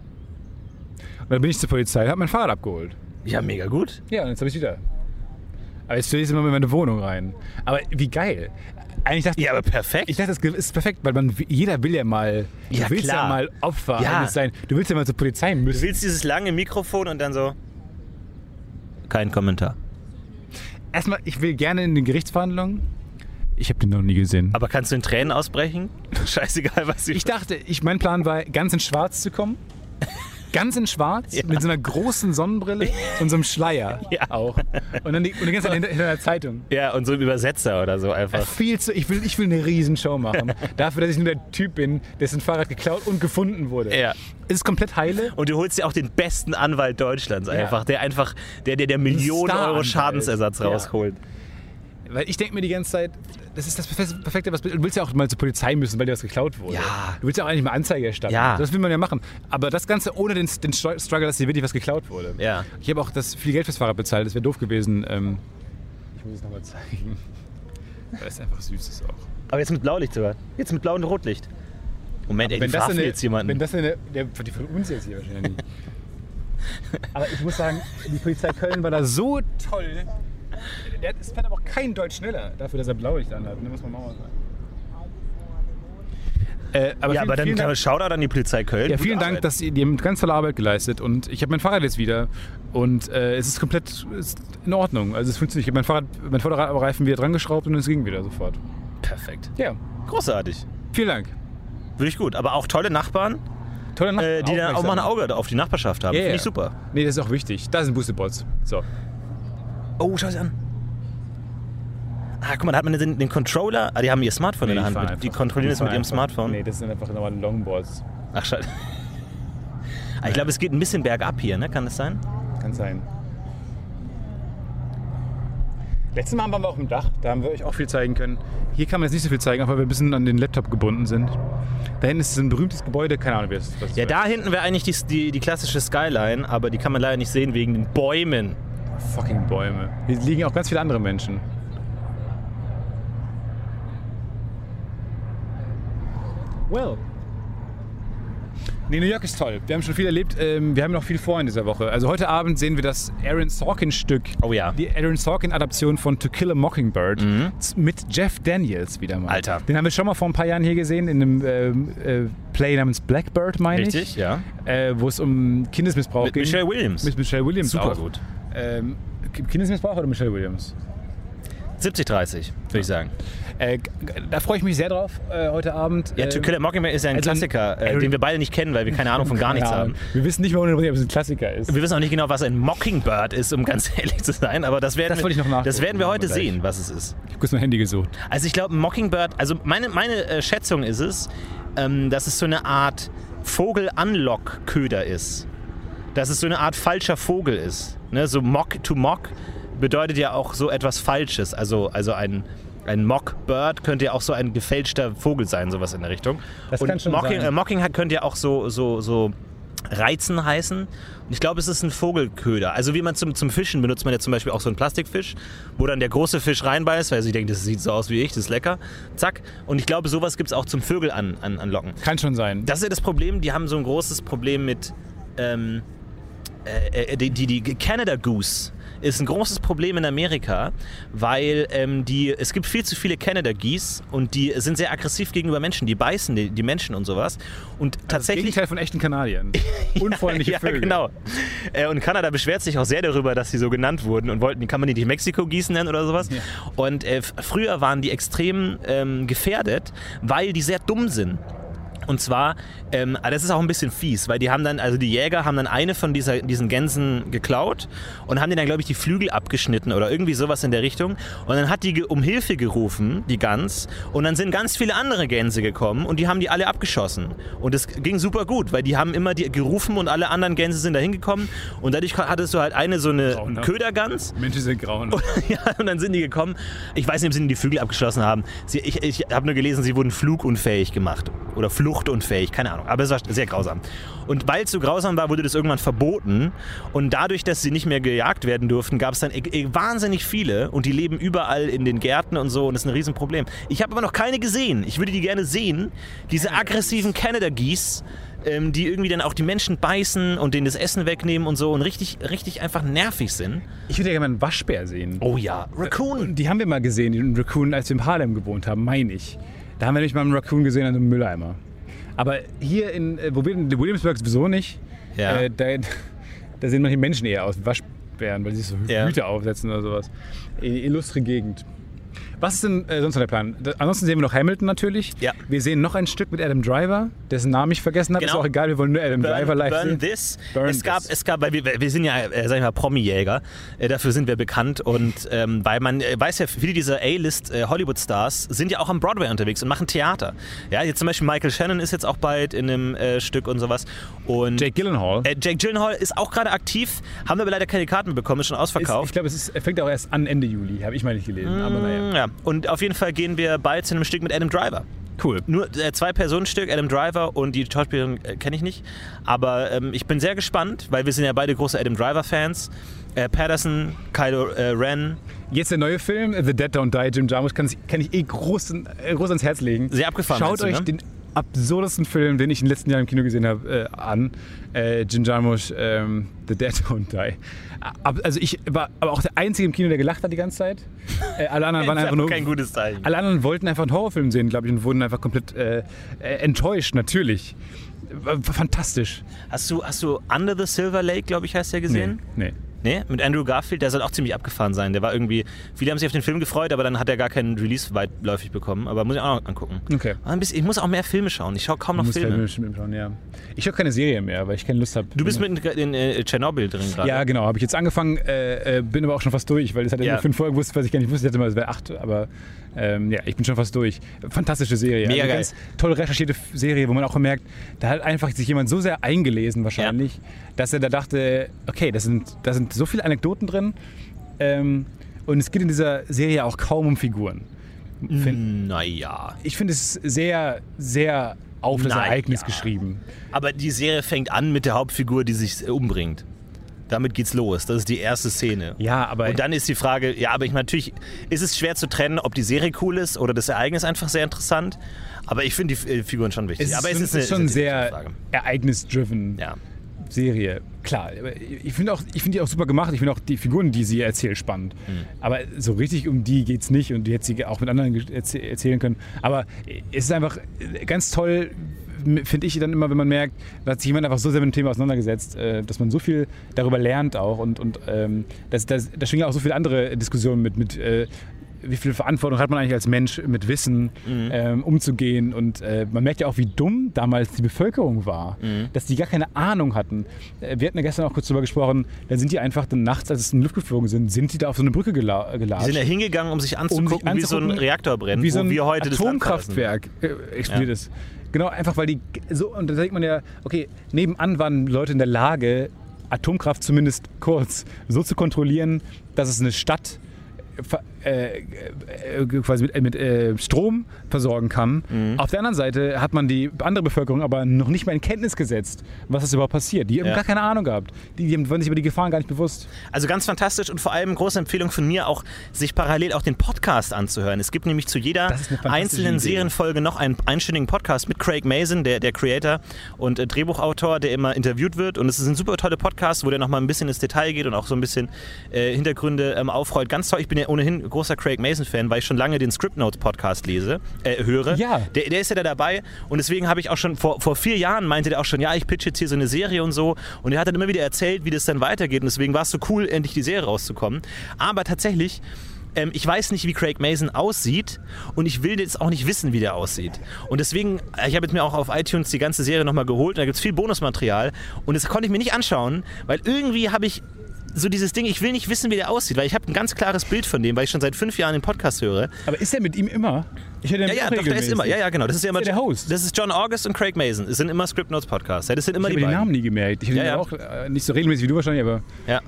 Und dann bin ich zur Polizei, habe mein Fahrrad abgeholt. Ja, mega gut. Ja, und jetzt habe ich wieder. Aber jetzt stelle ich es immer in meine Wohnung rein. Aber wie geil. Eigentlich dachte Ja, aber perfekt. ich dachte, das ist perfekt, weil man, jeder will ja mal, du Ja, willst klar. ja mal Opfer Ja. sein. Du willst ja mal zur Polizei du müssen. willst dieses lange Mikrofon und dann so. Kein Kommentar. Erstmal, ich will gerne in den Gerichtsverhandlungen. Ich habe den noch nie gesehen. Aber kannst du in Tränen ausbrechen? Scheißegal, was Ich dachte, ich, mein Plan war, ganz in schwarz zu kommen. Ganz in schwarz, Ja. mit so einer großen Sonnenbrille und so einem Schleier Ja. auch. Und dann die, und die ganze Zeit hinter, hinter der Zeitung. Ja, und so ein Übersetzer oder so einfach. Viel zu, ich, will, ich will eine Riesenshow machen. Dafür, dass ich nur der Typ bin, dessen Fahrrad geklaut und gefunden wurde. Ja. Es ist komplett heile. Und du holst dir auch den besten Anwalt Deutschlands einfach, der einfach, der der, der Millionen Euro. Schadensersatz Ja. rausholt. Weil ich denke mir die ganze Zeit, das ist das Perfe- Perfekte, was du willst ja auch mal zur Polizei müssen, weil dir was geklaut wurde. Ja. Du willst ja auch eigentlich mal Anzeige erstatten. Ja. Das will man ja machen. Aber das Ganze ohne den, den Stru- Struggle, dass dir wirklich was geklaut wurde. Ja. Ich habe auch das viel Geld fürs Fahrrad bezahlt, das wäre doof gewesen. Ähm, ich muss es nochmal zeigen. Weil es einfach süß ist auch. Aber jetzt mit Blaulicht sogar. Jetzt mit Blau- und Rotlicht. Moment, ey, wenn das, eine, jetzt jemanden. wenn das eine, der, die von uns jetzt hier wahrscheinlich. aber ich muss sagen, die Polizei Köln war da so toll. Der es fährt aber auch kein Deutsch schneller dafür, dass er Blaulicht anhat. Ne, muss man mal sagen. Äh, aber ja, vielen, aber dann vielen kann Dank, Shoutout an die Polizei Köln. ja, vielen Dank, dass ihr, die haben ganz tolle Arbeit geleistet und ich habe mein Fahrrad jetzt wieder und äh, es ist komplett ist in Ordnung. Also es funktioniert. Ich habe mein Fahrrad, mein Vorderreifen wieder dran geschraubt und es ging wieder sofort. Perfekt. Ja, Großartig. vielen Dank. Würde ich gut. Aber auch tolle Nachbarn, Tolle Nacht. äh, die dann auch mal ein Auge auf die Nachbarschaft haben. Ja, Finde ich super. Nee, das ist auch wichtig. Da sind Boostebots. So. Oh, schau sie an. Ah, guck mal, da hat man den, den Controller. Ah, die haben ihr Smartphone in der Hand. Mit, die kontrollieren es mit ihrem einfach- Smartphone. Nee, das sind einfach normale Longboards. Ach, scheiße. Ah, ich glaube, es geht ein bisschen bergab hier, ne? Kann das sein? Kann sein. Letztes Mal waren wir auf dem Dach, da haben wir euch auch viel zeigen können. Hier kann man jetzt nicht so viel zeigen, auch weil wir ein bisschen an den Laptop gebunden sind. Da hinten ist ein berühmtes Gebäude, keine Ahnung, wie es es Ja, ist. da hinten wäre eigentlich die, die, die klassische Skyline, aber die kann man leider nicht sehen wegen den Bäumen. Fucking Bäume. Hier liegen auch ganz viele andere Menschen. Well. Nee, New York ist toll. Wir haben schon viel erlebt. Ähm, wir haben noch viel vor in dieser Woche. Also heute Abend sehen wir das Aaron Sorkin-Stück. Oh ja. Die Aaron Sorkin-Adaption von To Kill a Mockingbird z- mit Jeff Daniels wieder mal. Mhm. Alter. Den haben wir schon mal vor ein paar Jahren hier gesehen in einem ähm, äh, Play namens Blackbird, meine ich. Richtig, ja. Äh, wo es um Kindesmissbrauch Mit ging. Michelle Williams. Mit Michelle Williams Super auch. gut. Ähm, Kindesmissbrauch oder Michelle Williams? 70-30, würde ich sagen. Äh, da freue ich mich sehr drauf äh, heute Abend. Ja, To Kill a Mockingbird ist ja ein also- Klassiker, äh, den wir beide nicht kennen, weil wir keine Ahnung von gar nichts haben. Wir wissen nicht mal, ob es ein Klassiker ist. Wir wissen auch nicht genau, was ein Mockingbird ist, um ganz ehrlich zu sein, aber das werden, Das wir, das werden wir heute Gleich. sehen, was es ist. Ich habe kurz mein Handy gesucht. Also ich glaube, Mockingbird, also meine, meine äh, Schätzung ist es, ähm, dass es so eine Art Vogel-Unlock-Köder ist. Dass es so eine Art falscher Vogel ist. Ne? So Mock to Mock bedeutet ja auch so etwas Falsches. Also, also ein, ein Mock-Bird könnte ja auch so ein gefälschter Vogel sein, sowas in der Richtung. Das Und kann schon Mocking, sein. Äh, Mocking könnte ja auch so, so, so Reizen heißen. Und ich glaube, es ist ein Vogelköder. Also wie man zum, zum Fischen benutzt man ja zum Beispiel auch so einen Plastikfisch, wo dann der große Fisch reinbeißt, weil sie denkt, das sieht so aus wie ich, das ist lecker. Zack. Und ich glaube, sowas gibt es auch zum Vögel an, an, anlocken. Kann schon sein. Das ist ja das Problem, die haben so ein großes Problem mit ähm, äh, äh, die, die, die Canada Goose ist ein großes Problem in Amerika, weil ähm, die, es gibt viel zu viele Canada Geese und die sind sehr aggressiv gegenüber Menschen, die beißen die, die Menschen und sowas. Und das tatsächlich Gegenteil von echten Kanadiern. Unfreundliche ja, Vögel. genau. Äh, Und Kanada beschwert sich auch sehr darüber, dass sie so genannt wurden und wollten, kann man die nicht Mexiko gießen nennen oder sowas. Ja. Und äh, früher waren die extrem ähm, gefährdet, weil die sehr dumm sind. Und zwar, ähm, ah, das ist auch ein bisschen fies, weil die haben dann, also die Jäger haben dann eine von dieser, diesen Gänsen geklaut und haben denen dann, glaube ich, die Flügel abgeschnitten oder irgendwie sowas in der Richtung. Und dann hat die um Hilfe gerufen, die Gans, und dann sind ganz viele andere Gänse gekommen und die haben die alle abgeschossen. Und es ging super gut, weil die haben immer die gerufen und alle anderen Gänse sind da hingekommen. Und dadurch hattest du halt eine so eine Grauenhaft. Ködergans. Menschen sind grauen. Ja, und dann sind die gekommen. Ich weiß nicht, ob sie die Flügel abgeschlossen haben. Sie, ich ich habe nur gelesen, sie wurden flugunfähig gemacht. Oder fluchtunfähig, keine Ahnung. Aber es war sehr grausam. Und weil es so grausam war, wurde das irgendwann verboten. Und dadurch, dass sie nicht mehr gejagt werden durften, gab es dann e e wahnsinnig viele. Und die leben überall in den Gärten und so. Und das ist ein Riesenproblem. Ich habe aber noch keine gesehen. Ich würde die gerne sehen. Diese aggressiven Canada Geese. ähm, die irgendwie dann auch die Menschen beißen und denen das Essen wegnehmen und so und richtig, richtig einfach nervig sind. Ich würde ja gerne mal einen Waschbär sehen. Oh ja, Raccoon. Die haben wir mal gesehen, den Raccoon, als wir in Harlem gewohnt haben, meine ich. Da haben wir nämlich mal einen Raccoon gesehen an einem Mülleimer. Aber hier in, äh, wo wir in Williamsburg sowieso nicht. Ja. Äh, da, da sehen manche Menschen eher aus wie Waschbären, weil sie sich so. Hüte aufsetzen oder sowas. Illustre Gegend. Was ist denn äh, sonst noch der Plan? Da, ansonsten sehen wir noch Hamilton natürlich. Ja. Wir sehen noch ein Stück mit Adam Driver, dessen Namen ich vergessen habe. Ist Genau. auch egal, wir wollen nur Adam Driver live burn sehen. this. Burn es gab, this. es gab, weil wir, wir sind ja, äh, sag ich mal, Promi-Jäger. Äh, dafür sind wir bekannt und ähm, weil man äh, weiß ja, viele dieser A-List äh, Hollywood-Stars sind ja auch am Broadway unterwegs und machen Theater. Ja, jetzt zum Beispiel Michael Shannon ist jetzt auch bald in einem äh, Stück und sowas. Und Jake Gyllenhaal. äh, Jake Gyllenhaal ist auch gerade aktiv, haben wir aber leider keine Karten bekommen, ist schon ist, ausverkauft. ich glaube, es ist, fängt auch erst an Ende Juli, habe ich mal nicht gelesen. Aber naja. ja, und auf jeden Fall gehen wir bald zu einem Stück mit Adam Driver. Cool. Nur äh, zwei Personenstück, Adam Driver und die Schauspielerin äh, kenne ich nicht. Aber ähm, ich bin sehr gespannt, weil wir sind ja beide große Adam Driver-Fans. Äh, Patterson, Kylo äh, Ren, Jetzt der neue Film, The Dead Don't Die, Jim Jarmusch, kann, ich- kann ich eh groß, äh, groß ans Herz legen. Sehr abgefahren, Schaut meinst du, euch ne? den absurdesten Film, den ich in den letzten Jahren im Kino gesehen habe, äh, an. Äh, Jim Jarmusch, ähm, The Dead Don't Die. Also ich war aber auch der Einzige im Kino, der gelacht hat die ganze Zeit. Äh, alle anderen waren einfach nur... kein gutes Zeichen. Alle anderen wollten einfach einen Horrorfilm sehen, glaube ich, und wurden einfach komplett äh, äh, enttäuscht, natürlich. War Fantastisch. Hast du, hast du Under the Silver Lake, glaube ich, heißt der gesehen? Nee. Nee, mit Andrew Garfield, der soll auch ziemlich abgefahren sein. Der war irgendwie, viele haben sich auf den Film gefreut, aber dann hat er gar keinen Release weitläufig bekommen. Aber muss ich auch noch angucken. Okay. Ah, bisschen- Ich muss auch mehr Filme schauen. Ich schaue kaum noch Filme. Filme schauen, ja. Ich schaue keine Serie mehr, weil ich keine Lust habe. Du bist mit in, in äh, Tschernobyl drin gerade. Ja, genau. Habe ich jetzt angefangen, äh, äh, bin aber auch schon fast durch, weil es hat ja fünf Folgen, wusste, was ich gar nicht wusste. Ich hatte mal, es wäre acht, aber ähm, ja, ich bin schon fast durch. Fantastische Serie. Mega geil. ganz toll recherchierte Serie, wo man auch merkt, da hat einfach sich jemand so sehr eingelesen wahrscheinlich, dass er da dachte, okay, das sind, da sind so viele Anekdoten drin ähm, und es geht in dieser Serie auch kaum um Figuren. Find, Naja. ich finde es sehr, sehr auf das Na Ereignis ja. geschrieben. Aber die Serie fängt an mit der Hauptfigur, die sich umbringt. Damit geht's los. Das ist die erste Szene. Ja, aber Und dann ist die Frage, ja, aber ich natürlich ist es schwer zu trennen, ob die Serie cool ist oder das Ereignis einfach sehr interessant. Aber ich finde die äh, Figuren schon wichtig. es aber es ist, eine, schon eine sehr ereignisdriven. Ja. Serie. Klar, ich finde auch, ich finde die auch super gemacht. Ich finde auch die Figuren, die sie erzählt, spannend. Hm. Aber so richtig um die geht es nicht und die hätte sie auch mit anderen erzählen können. Aber es ist einfach ganz toll, finde ich dann immer, wenn man merkt, da hat sich jemand einfach so sehr mit dem Thema auseinandergesetzt, äh, dass man so viel darüber lernt auch und, und ähm, das, das, da schwingen ja auch so viele andere Diskussionen mit, mit äh, wie viel Verantwortung hat man eigentlich als Mensch mit Wissen Mhm. ähm, umzugehen und äh, man merkt ja auch, wie dumm damals die Bevölkerung war, Mhm. dass die gar keine Ahnung hatten. Äh, wir hatten ja gestern auch kurz darüber gesprochen, dann sind die einfach dann nachts, als es in die Luft geflogen sind, sind die da auf so eine Brücke gela Die gelatscht. sind da hingegangen, um sich anzugucken, wie so ein anzugucken, Reaktor brennt, wie so ein. Atomkraftwerk äh, explodiert Ja. ist. Genau, einfach weil die so, und da denkt man ja, okay, nebenan waren Leute in der Lage, Atomkraft zumindest kurz so zu kontrollieren, dass es eine Stadt ver- äh, äh, quasi mit, äh, mit äh, Strom versorgen kann. Mhm. Auf der anderen Seite hat man die andere Bevölkerung aber noch nicht mal in Kenntnis gesetzt, was das überhaupt passiert. Die haben Ja. gar keine Ahnung gehabt. Die, die waren sich über die Gefahren gar nicht bewusst. Also ganz fantastisch und vor allem große Empfehlung von mir auch, sich parallel auch den Podcast anzuhören. Es gibt nämlich zu jeder einzelnen Idee. Serienfolge noch einen einstündigen Podcast mit Craig Mason, der, der Creator und äh, Drehbuchautor, der immer interviewt wird. Und es ist ein super toller Podcast, wo der nochmal ein bisschen ins Detail geht und auch so ein bisschen äh, Hintergründe ähm, aufrollt. Ganz toll. Ich bin ja ohnehin großer Craig Mason-Fan, weil ich schon lange den Script Notes Podcast lese, äh, höre. Ja. Der, der ist ja da dabei und deswegen habe ich auch schon vor, vor vier Jahren meinte der auch schon, ja, ich pitch jetzt hier so eine Serie und so. Und er hat dann immer wieder erzählt, wie das dann weitergeht. Und deswegen war es so cool, endlich die Serie rauszukommen. Aber tatsächlich. ähm, Ich weiß nicht, wie Craig Mason aussieht und ich will jetzt auch nicht wissen, wie der aussieht. Und deswegen, äh, ich habe jetzt mir auch auf iTunes die ganze Serie nochmal geholt und da gibt es viel Bonusmaterial und das konnte ich mir nicht anschauen, weil irgendwie habe ich so dieses Ding, ich will nicht wissen, wie der aussieht, weil ich habe ein ganz klares Bild von dem, weil ich schon seit fünf Jahren den Podcast höre. Aber ist er mit ihm immer? Ich hätte Ja, ja, doch, der ist immer. Ja, ja, genau. Das ist ja immer Ist der der Host? Das ist John August und Craig Mason. Es sind immer Script Notes Podcasts. Ja, das sind immer Ich die habe beiden. Namen nie gemerkt. Ich hätte Ja, ja. auch äh, nicht so regelmäßig wie du wahrscheinlich, aber Ja.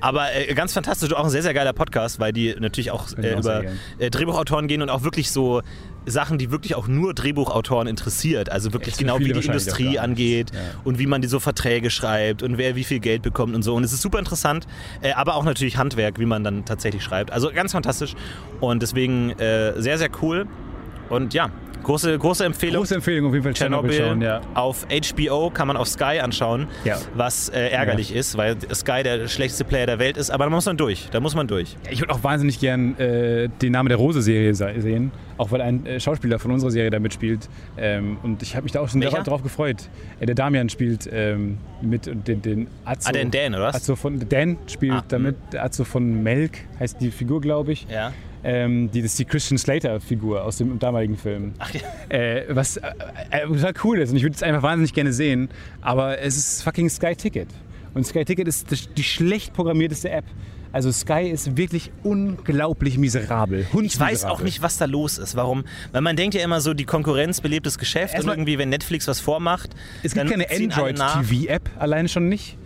Aber äh, ganz fantastisch, auch ein sehr, sehr geiler Podcast, weil die natürlich auch äh, auch über äh, Drehbuchautoren gehen und auch wirklich so Sachen, die wirklich auch nur Drehbuchautoren interessiert. Also wirklich Echt, genau, wie die Industrie angeht Ja. und wie man die so Verträge schreibt und wer wie viel Geld bekommt und so. Und es ist super interessant, äh, aber auch natürlich Handwerk, wie man dann tatsächlich schreibt. Also ganz fantastisch und deswegen äh, sehr, sehr cool. Und ja, Große, große Empfehlung. Große Empfehlung, auf jeden Fall Tschernobyl, Chernobyl schauen, ja. auf HBO kann man auf Sky anschauen, Ja. was äh, ärgerlich ist, weil Sky der schlechteste Player der Welt ist. Aber da muss man durch. Da muss man durch. Ich würde auch wahnsinnig gern äh, die Name der Rose-Serie se- sehen, auch weil ein äh, Schauspieler von unserer Serie da mitspielt. Ähm, und ich habe mich da auch schon Welcher? darauf gefreut. Äh, der Damian spielt ähm, mit den, den Azzo. Ah, den Dan, oder was? Azzo von, Dan spielt Ah, damit, der Azzo von Melk heißt die Figur, glaube ich. Ja. Ähm, die, das ist die Christian Slater-Figur aus dem damaligen Film. Ach ja. Äh, was äh, äh, total cool ist und ich würde es einfach wahnsinnig gerne sehen, aber es ist fucking Sky Ticket. Und Sky Ticket ist die schlecht programmierteste App. Also Sky ist wirklich unglaublich miserabel. Ich weiß auch nicht, was da los ist. Warum? Weil man denkt ja immer so, die Konkurrenz belebt das Geschäft und Erstmal- irgendwie, wenn Netflix was vormacht, Es gibt keine. Android-TV-App, alleine schon nicht.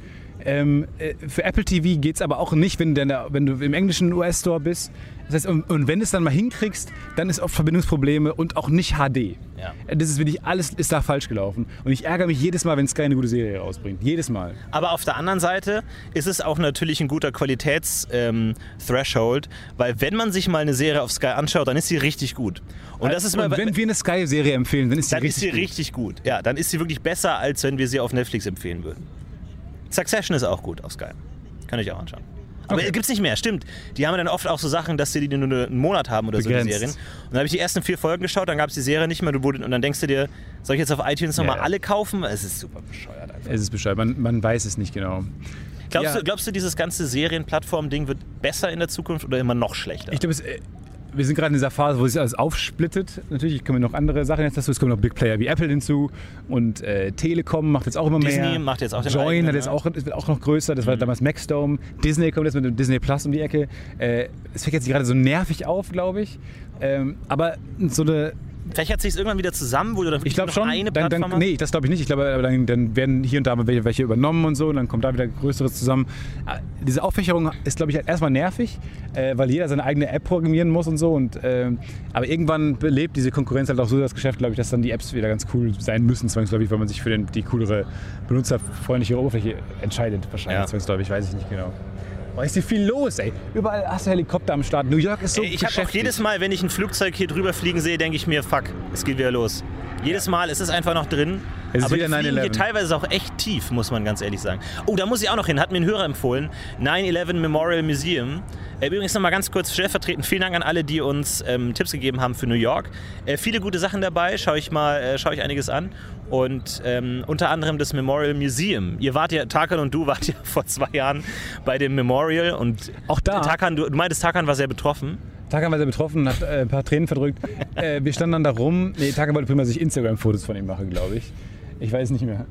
Ähm, äh, für Apple TV geht es aber auch nicht, wenn, der, wenn du im englischen US-Store bist. Das heißt, und, und wenn du es dann mal hinkriegst, dann ist oft Verbindungsprobleme und auch nicht HD. Ja. Das ist wirklich, alles ist da falsch gelaufen. Und ich ärgere mich jedes Mal, wenn Sky eine gute Serie rausbringt. Jedes Mal. Aber auf der anderen Seite ist es auch natürlich ein guter Qualitäts-Threshold, weil wenn man sich mal eine Serie auf Sky anschaut, dann ist sie richtig gut. Und das ist mal, wenn wir eine Sky-Serie empfehlen, dann ist sie dann ist richtig sie gut. richtig gut. Ja, dann ist sie wirklich besser, als wenn wir sie auf Netflix empfehlen würden. Succession ist auch gut auf Sky. Kann ich auch anschauen. Aber Okay. gibt's nicht mehr, stimmt. Die haben dann oft auch so Sachen, dass sie die nur einen Monat haben oder so, die Begrenzt. Serien. Und dann habe ich die ersten vier Folgen geschaut, dann gab es die Serie nicht mehr du wurde- und dann denkst du dir, soll ich jetzt auf iTunes nochmal Ja. alle kaufen? Es ist super bescheuert einfach. Es ist Bescheid, man, man weiß es nicht genau. Glaubst, Ja. du, glaubst du, dieses ganze Serienplattform-Ding wird besser in der Zukunft oder immer noch schlechter? Ich glaube, es, wir sind gerade in dieser Phase, wo sich alles aufsplittet. Natürlich kommen noch andere Sachen jetzt dazu. Es kommen noch Big Player wie Apple hinzu. Und äh, Telekom macht jetzt auch immer Disney mehr. macht jetzt auch den Join eigenen, hat jetzt ja. auch, wird auch noch größer. Das war damals Maxdome. Disney kommt jetzt mit dem Disney Plus um die Ecke. Äh, es fällt jetzt gerade so nervig auf, glaube ich. Ähm, aber so eine Hat sich irgendwann wieder zusammen, wo du dann ich glaube noch schon. eine Dann, Plattform dann, nee, das glaube ich nicht. Ich glaube, dann, dann werden hier und da mal welche, welche übernommen und so. Und dann kommt da wieder Größeres zusammen. Ah, Diese Auffächerung ist, glaube ich, halt erstmal nervig, äh, weil jeder seine eigene App programmieren muss und so. Und, ähm, aber irgendwann belebt diese Konkurrenz halt auch so das Geschäft, glaube ich, dass dann die Apps wieder ganz cool sein müssen, zwangsläufig, weil man sich für den, die coolere, benutzerfreundliche Oberfläche entscheidet. Wahrscheinlich Ja. zwangsläufig, weiß ich nicht genau. Oh, ist hier viel los, ey. Überall hast du Helikopter am Start. New York ist so Ey, Ich habe auch jedes Mal, wenn ich ein Flugzeug hier drüber fliegen sehe, denke ich mir, fuck, es geht wieder los. Jedes Mal ist es einfach noch drin. Es ist aber die fliegen hier 9/11. teilweise auch echt tief, muss man ganz ehrlich sagen. Oh, da muss ich auch noch hin, hat mir ein Hörer empfohlen. 9-11 Memorial Museum. Äh, Übrigens nochmal ganz kurz stellvertretend, vielen Dank an alle, die uns ähm, Tipps gegeben haben für New York. Äh, viele gute Sachen dabei, schaue ich mal, äh, schaue ich einiges an. Und ähm, unter anderem das Memorial Museum. Ihr wart ja, Tarkan und du wart ja vor zwei Jahren bei dem Memorial und Auch da. Tarkan, du, du meintest, Tarkan war sehr betroffen. Takan war sehr betroffen, hat äh, ein paar Tränen verdrückt. äh, wir standen dann da rum. Nee, Takan wollte prima sich Instagram-Fotos von ihm machen, glaube ich. Ich weiß nicht mehr.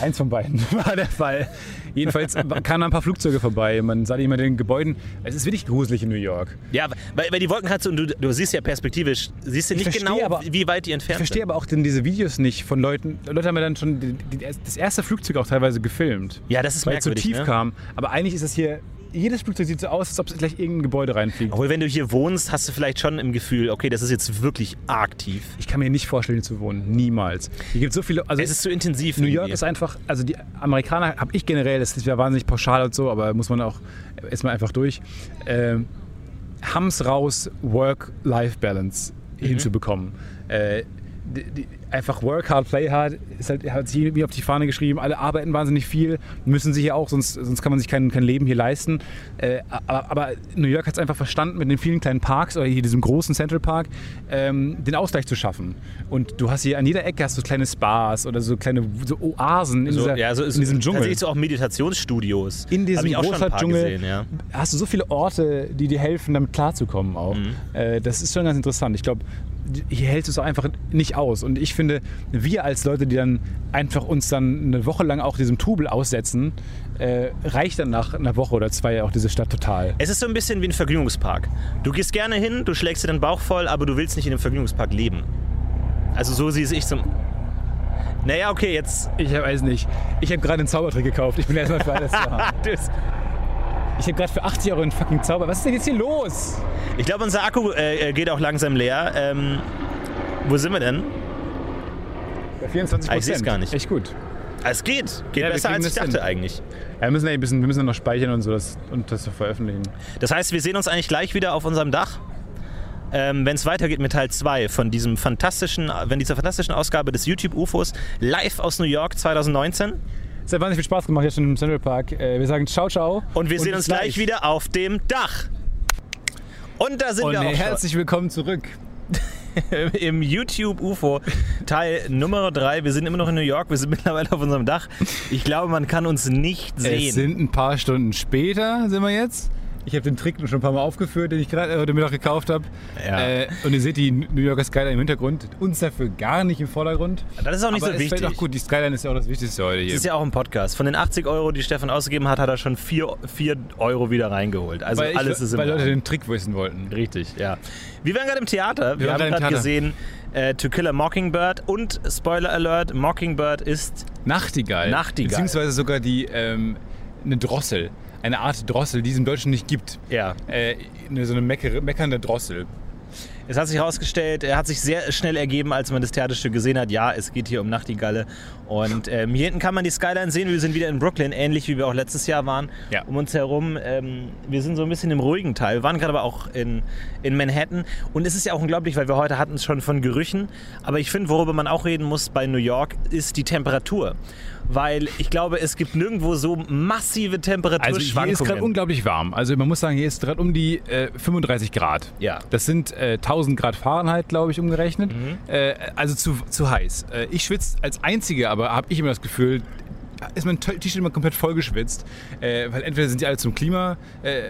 Eins von beiden war der Fall. Jedenfalls kamen ein paar Flugzeuge vorbei. Man sah die immer in den Gebäuden. Es ist wirklich gruselig in New York. Ja, weil, weil die Wolken halt so, und du, du siehst ja perspektivisch, siehst du nicht verstehe genau, aber- wie weit die Ich entfernt verstehe sind. aber auch denn diese Videos nicht von Leuten. Leute haben ja dann schon die, die, das erste Flugzeug auch teilweise gefilmt. Ja, das ist weil es so merkwürdig, tief ne? kam. Aber eigentlich ist das hier. Jedes Flugzeug sieht so aus, als ob es gleich irgendein Gebäude reinfliegt. Obwohl, wenn du hier wohnst, hast du vielleicht schon im Gefühl, okay, das ist jetzt wirklich arg tief. Ich kann mir nicht vorstellen, hier zu wohnen. Niemals. Hier gibt so viele. Also Es ist zu intensiv. New York ist einfach, also die Amerikaner habe ich generell, das ist ja wahnsinnig pauschal und so, aber muss man auch erstmal einfach durch, ähm, Hams raus Work-Life-Balance Mhm. hinzubekommen. Äh, die, die, einfach work hard, play hard, ist halt, hat sich irgendwie auf die Fahne geschrieben. Alle arbeiten wahnsinnig viel, müssen sie hier auch, sonst, sonst kann man sich kein, kein Leben hier leisten. Äh, aber, aber New York hat es einfach verstanden, mit den vielen kleinen Parks oder hier diesem großen Central Park, ähm, den Ausgleich zu schaffen. Und du hast hier an jeder Ecke hast du kleine Spas oder so kleine so Oasen in, so, dieser, ja, so ist in diesem Dschungel. Tatsächlich so auch Meditationsstudios. In diesem Großstadtdschungel gesehen, ja. hast du so viele Orte, die dir helfen, damit klarzukommen auch. Mhm. Äh, das ist schon ganz interessant. Ich glaube, hier hältst du es auch einfach nicht aus. Und ich finde, wir als Leute, die dann einfach uns dann eine Woche lang auch diesem Trubel aussetzen, äh, reicht dann nach einer Woche oder zwei auch diese Stadt total. Es ist so ein bisschen wie ein Vergnügungspark. Du gehst gerne hin, du schlägst dir den Bauch voll, aber du willst nicht in dem Vergnügungspark leben. Also so sehe ich zum... Naja, okay, jetzt... Ich weiß nicht. Ich habe gerade einen Zaubertrick gekauft. Ich bin erstmal für alles zu haben. Ich habe gerade für 80 Euro einen fucking Zauber. Was ist denn jetzt hier los? Ich glaube, unser Akku äh, äh, geht auch langsam leer. Ähm, wo sind wir denn? Bei 24 Ah, ich seh's gar nicht. Echt gut. Ah, Es geht. Geht Ja, wir besser, als ich dachte hin. eigentlich. Ja, wir müssen ja ein bisschen, wir müssen noch speichern und so das, und das veröffentlichen. Das heißt, wir sehen uns eigentlich gleich wieder auf unserem Dach. ähm, wenn es weitergeht mit Teil 2 von diesem fantastischen, wenn dieser fantastischen Ausgabe des YouTube UFOs live aus New York 2019. Es hat wahnsinnig viel Spaß gemacht jetzt schon im Central Park. Äh, wir sagen ciao, ciao. Und wir sehen bis uns gleich wieder auf dem Dach. Und da sind Und wir auch schon. herzlich willkommen zurück. im YouTube UFO Teil Nummer 3. Wir sind immer noch in New York, wir sind mittlerweile auf unserem Dach. Ich glaube, man kann uns nicht Es sehen. sind ein paar Stunden später, sind wir jetzt. Ich habe den Trick schon ein paar Mal aufgeführt, den ich gerade heute Mittag gekauft habe. Ja. Äh, und ihr seht die New Yorker Skyline im Hintergrund. Uns dafür gar nicht im Vordergrund. Das ist auch nicht Aber so es wichtig. fällt auch gut. Die Skyline ist ja auch das Wichtigste heute Das hier. ist ja auch ein Podcast. Von den 80 Euro, die Stefan ausgegeben hat, hat er schon 4, 4 Euro wieder reingeholt. Also weil alles ich, ist im Weil Leute den Trick wissen wollten. Richtig, ja. Wir waren gerade im Theater. Wir, waren haben gerade gesehen äh, To Kill a Mockingbird und Spoiler Alert, Mockingbird ist Nachtigall. Nachtigall. Beziehungsweise sogar die ähm, eine Drossel. Eine Art Drossel, die es im Deutschen nicht gibt. ja. Äh, so eine meckere, meckernde Drossel. Es hat sich herausgestellt, er hat sich sehr schnell ergeben, als man das Theaterstück gesehen hat. Ja, es geht hier um Nachtigalle. Und ähm, hier hinten kann man die Skyline sehen. Wir sind wieder in Brooklyn, ähnlich wie wir auch letztes Jahr waren. Ja. Um uns herum. Ähm, wir sind so ein bisschen im ruhigen Teil. Wir waren gerade aber auch in, in Manhattan. Und es ist ja auch unglaublich, weil wir heute hatten es schon von Gerüchen. Aber ich finde, worüber man auch reden muss bei New York, ist die Temperatur. Weil ich glaube, es gibt nirgendwo so massive Also hier ist Temperaturschwankungen. gerade unglaublich warm. Also man muss sagen, hier ist gerade um die äh, 35 Grad. Ja. Das sind äh, 1000 Grad Fahrenheit, glaube ich, umgerechnet. Äh, also zu, zu heiß. Äh, ich schwitze als Einziger, aber habe ich immer das Gefühl, ist mein T-Shirt immer komplett vollgeschwitzt. Äh, weil entweder sind die alle zum Klima, äh,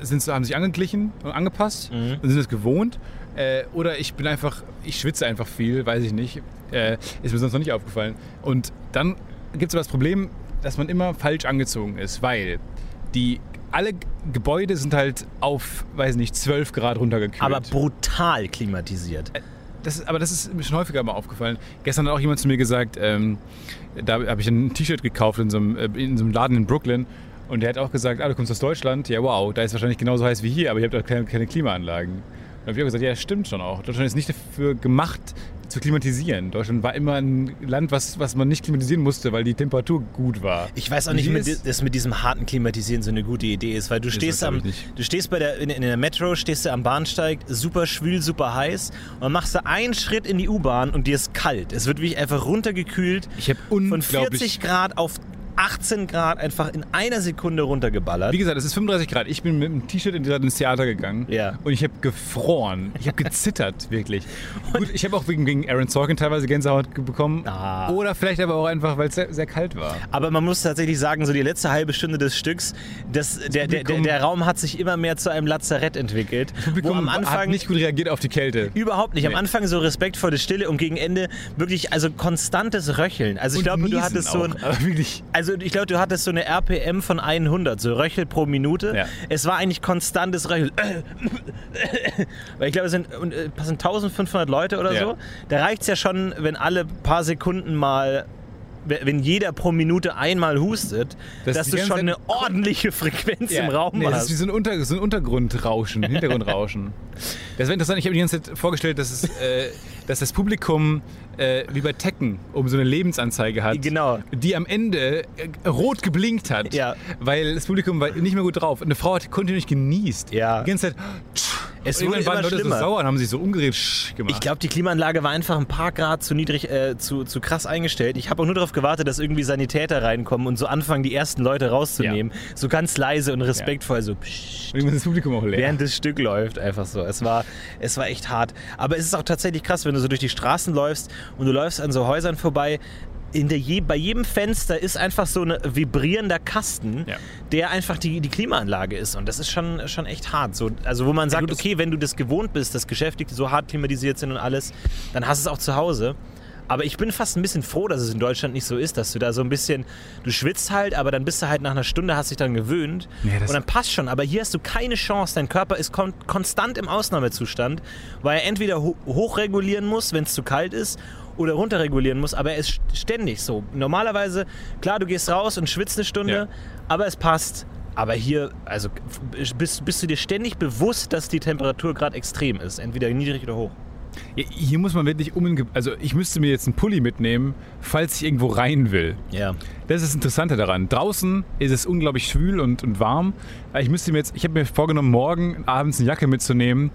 sind, haben sich angeglichen und angepasst und sind es gewohnt. Äh, oder ich bin einfach, ich schwitze einfach viel, weiß ich nicht. Äh, ist mir sonst noch nicht aufgefallen. Und dann gibt es aber das Problem, dass man immer falsch angezogen ist, weil die alle Gebäude sind halt auf, weiß nicht, 12 Grad runtergekühlt. aber brutal klimatisiert. Das ist, aber das ist mir schon häufiger mal aufgefallen. Gestern hat auch jemand zu mir gesagt, ähm, da habe ich ein T-Shirt gekauft in so, einem, äh, in so einem Laden in Brooklyn und der hat auch gesagt, ah, du kommst aus Deutschland, ja wow, da ist wahrscheinlich genauso heiß wie hier, aber ihr habt auch keine, keine Klimaanlagen. Habe ich auch gesagt, ja, stimmt schon auch. Deutschland ist nicht dafür gemacht, zu klimatisieren. Deutschland war immer ein Land, was, was man nicht klimatisieren musste, weil die Temperatur gut war. Ich weiß auch nicht, ist- dass mit diesem harten Klimatisieren so eine gute Idee ist, weil du stehst am, du stehst bei der in, in der Metro, stehst du am Bahnsteig, super schwül, super heiß und dann machst du einen Schritt in die U-Bahn und dir ist kalt. Es wird wirklich einfach runtergekühlt. Ich habe von unglaublich 40 Grad auf 18 Grad einfach in einer Sekunde runtergeballert. Wie gesagt, es ist 35 Grad. Ich bin mit einem T-Shirt in- ins Theater gegangen Ja. und ich habe gefroren. Ich habe gezittert, wirklich. Gut, ich habe auch wegen, wegen Aaron Sorkin teilweise Gänsehaut bekommen. Ah. Oder vielleicht aber auch einfach, weil es sehr, sehr kalt war. Aber man muss tatsächlich sagen, so die letzte halbe Stunde des Stücks, das, der, der, der, Publikum- der Raum hat sich immer mehr zu einem Lazarett entwickelt. Wo am hat Anfang nicht gut reagiert auf die Kälte. Überhaupt nicht. Am Nee. Anfang so respektvolle Stille und gegen Ende wirklich also konstantes Röcheln. Also ich Und glaube, du hattest so ein, auch, wirklich. Also ich glaube, du hattest so eine RPM von 100, so Röchel pro Minute. Ja. Es war eigentlich konstantes Röcheln. Weil ich glaube, es sind, äh, passen 1500 Leute oder Ja. so. Da reicht es ja schon, wenn alle paar Sekunden mal wenn jeder pro Minute einmal hustet, Das dass du schon eine ordentliche Frequenz im Raum nee, Das ist wie hast. so ein, Unter, so ein Untergrundrauschen, Hintergrundrauschen. Das wäre interessant. Ich habe mir die ganze Zeit vorgestellt, dass, es, äh, dass das Publikum äh, wie bei Tekken um so eine Lebensanzeige hat. Genau. Die am Ende äh, rot geblinkt hat. Ja. Weil das Publikum war nicht mehr gut drauf. Eine Frau hat kontinuierlich genießt. Ja. Die ganze Zeit. Es Und wurde irgendwann waren Leute schlimmer. so sauer und haben sich so umgedreht gemacht. Ich glaube, die Klimaanlage war einfach ein paar Grad zu niedrig, äh, zu, zu krass eingestellt. Ich habe auch nur darauf gewartet, dass irgendwie Sanitäter reinkommen und so anfangen, die ersten Leute rauszunehmen. So ganz leise und respektvoll, so pssst, Und das Publikum auch leer. während das Stück läuft. Einfach so. Es war, es war echt hart. Aber es ist auch tatsächlich krass, wenn du so durch die Straßen läufst und du läufst an so Häusern vorbei. In der je, bei jedem Fenster ist einfach so ein vibrierender Kasten, Ja. der einfach die, die Klimaanlage ist. Und das ist schon, schon echt hart. So, also wo man sagt, das- okay, wenn du das gewohnt bist, dass Geschäftige so hart klimatisiert sind und alles, dann hast du es auch zu Hause. Aber ich bin fast ein bisschen froh, dass es in Deutschland nicht so ist, dass du da so ein bisschen, du schwitzt halt, aber dann bist du halt nach einer Stunde, hast dich dann gewöhnt Ja, und dann passt schon. Aber hier hast du keine Chance, dein Körper ist kon konstant im Ausnahmezustand, weil er entweder ho hochregulieren muss, wenn es zu kalt ist, oder runterregulieren muss, aber er ist ständig so. Normalerweise, klar, du gehst raus und schwitzt eine Stunde, Ja. aber es passt. Aber hier, also bist, bist du dir ständig bewusst, dass die Temperatur gerade extrem ist, entweder niedrig oder hoch. Hier muss man wirklich um. Also, ich müsste mir jetzt einen Pulli mitnehmen, falls ich irgendwo rein will. Ja. Das ist das Interessante daran. Draußen ist es unglaublich schwül und, und warm. Aber Ich müsste mir jetzt, ich habe mir vorgenommen, morgen abends eine Jacke mitzunehmen,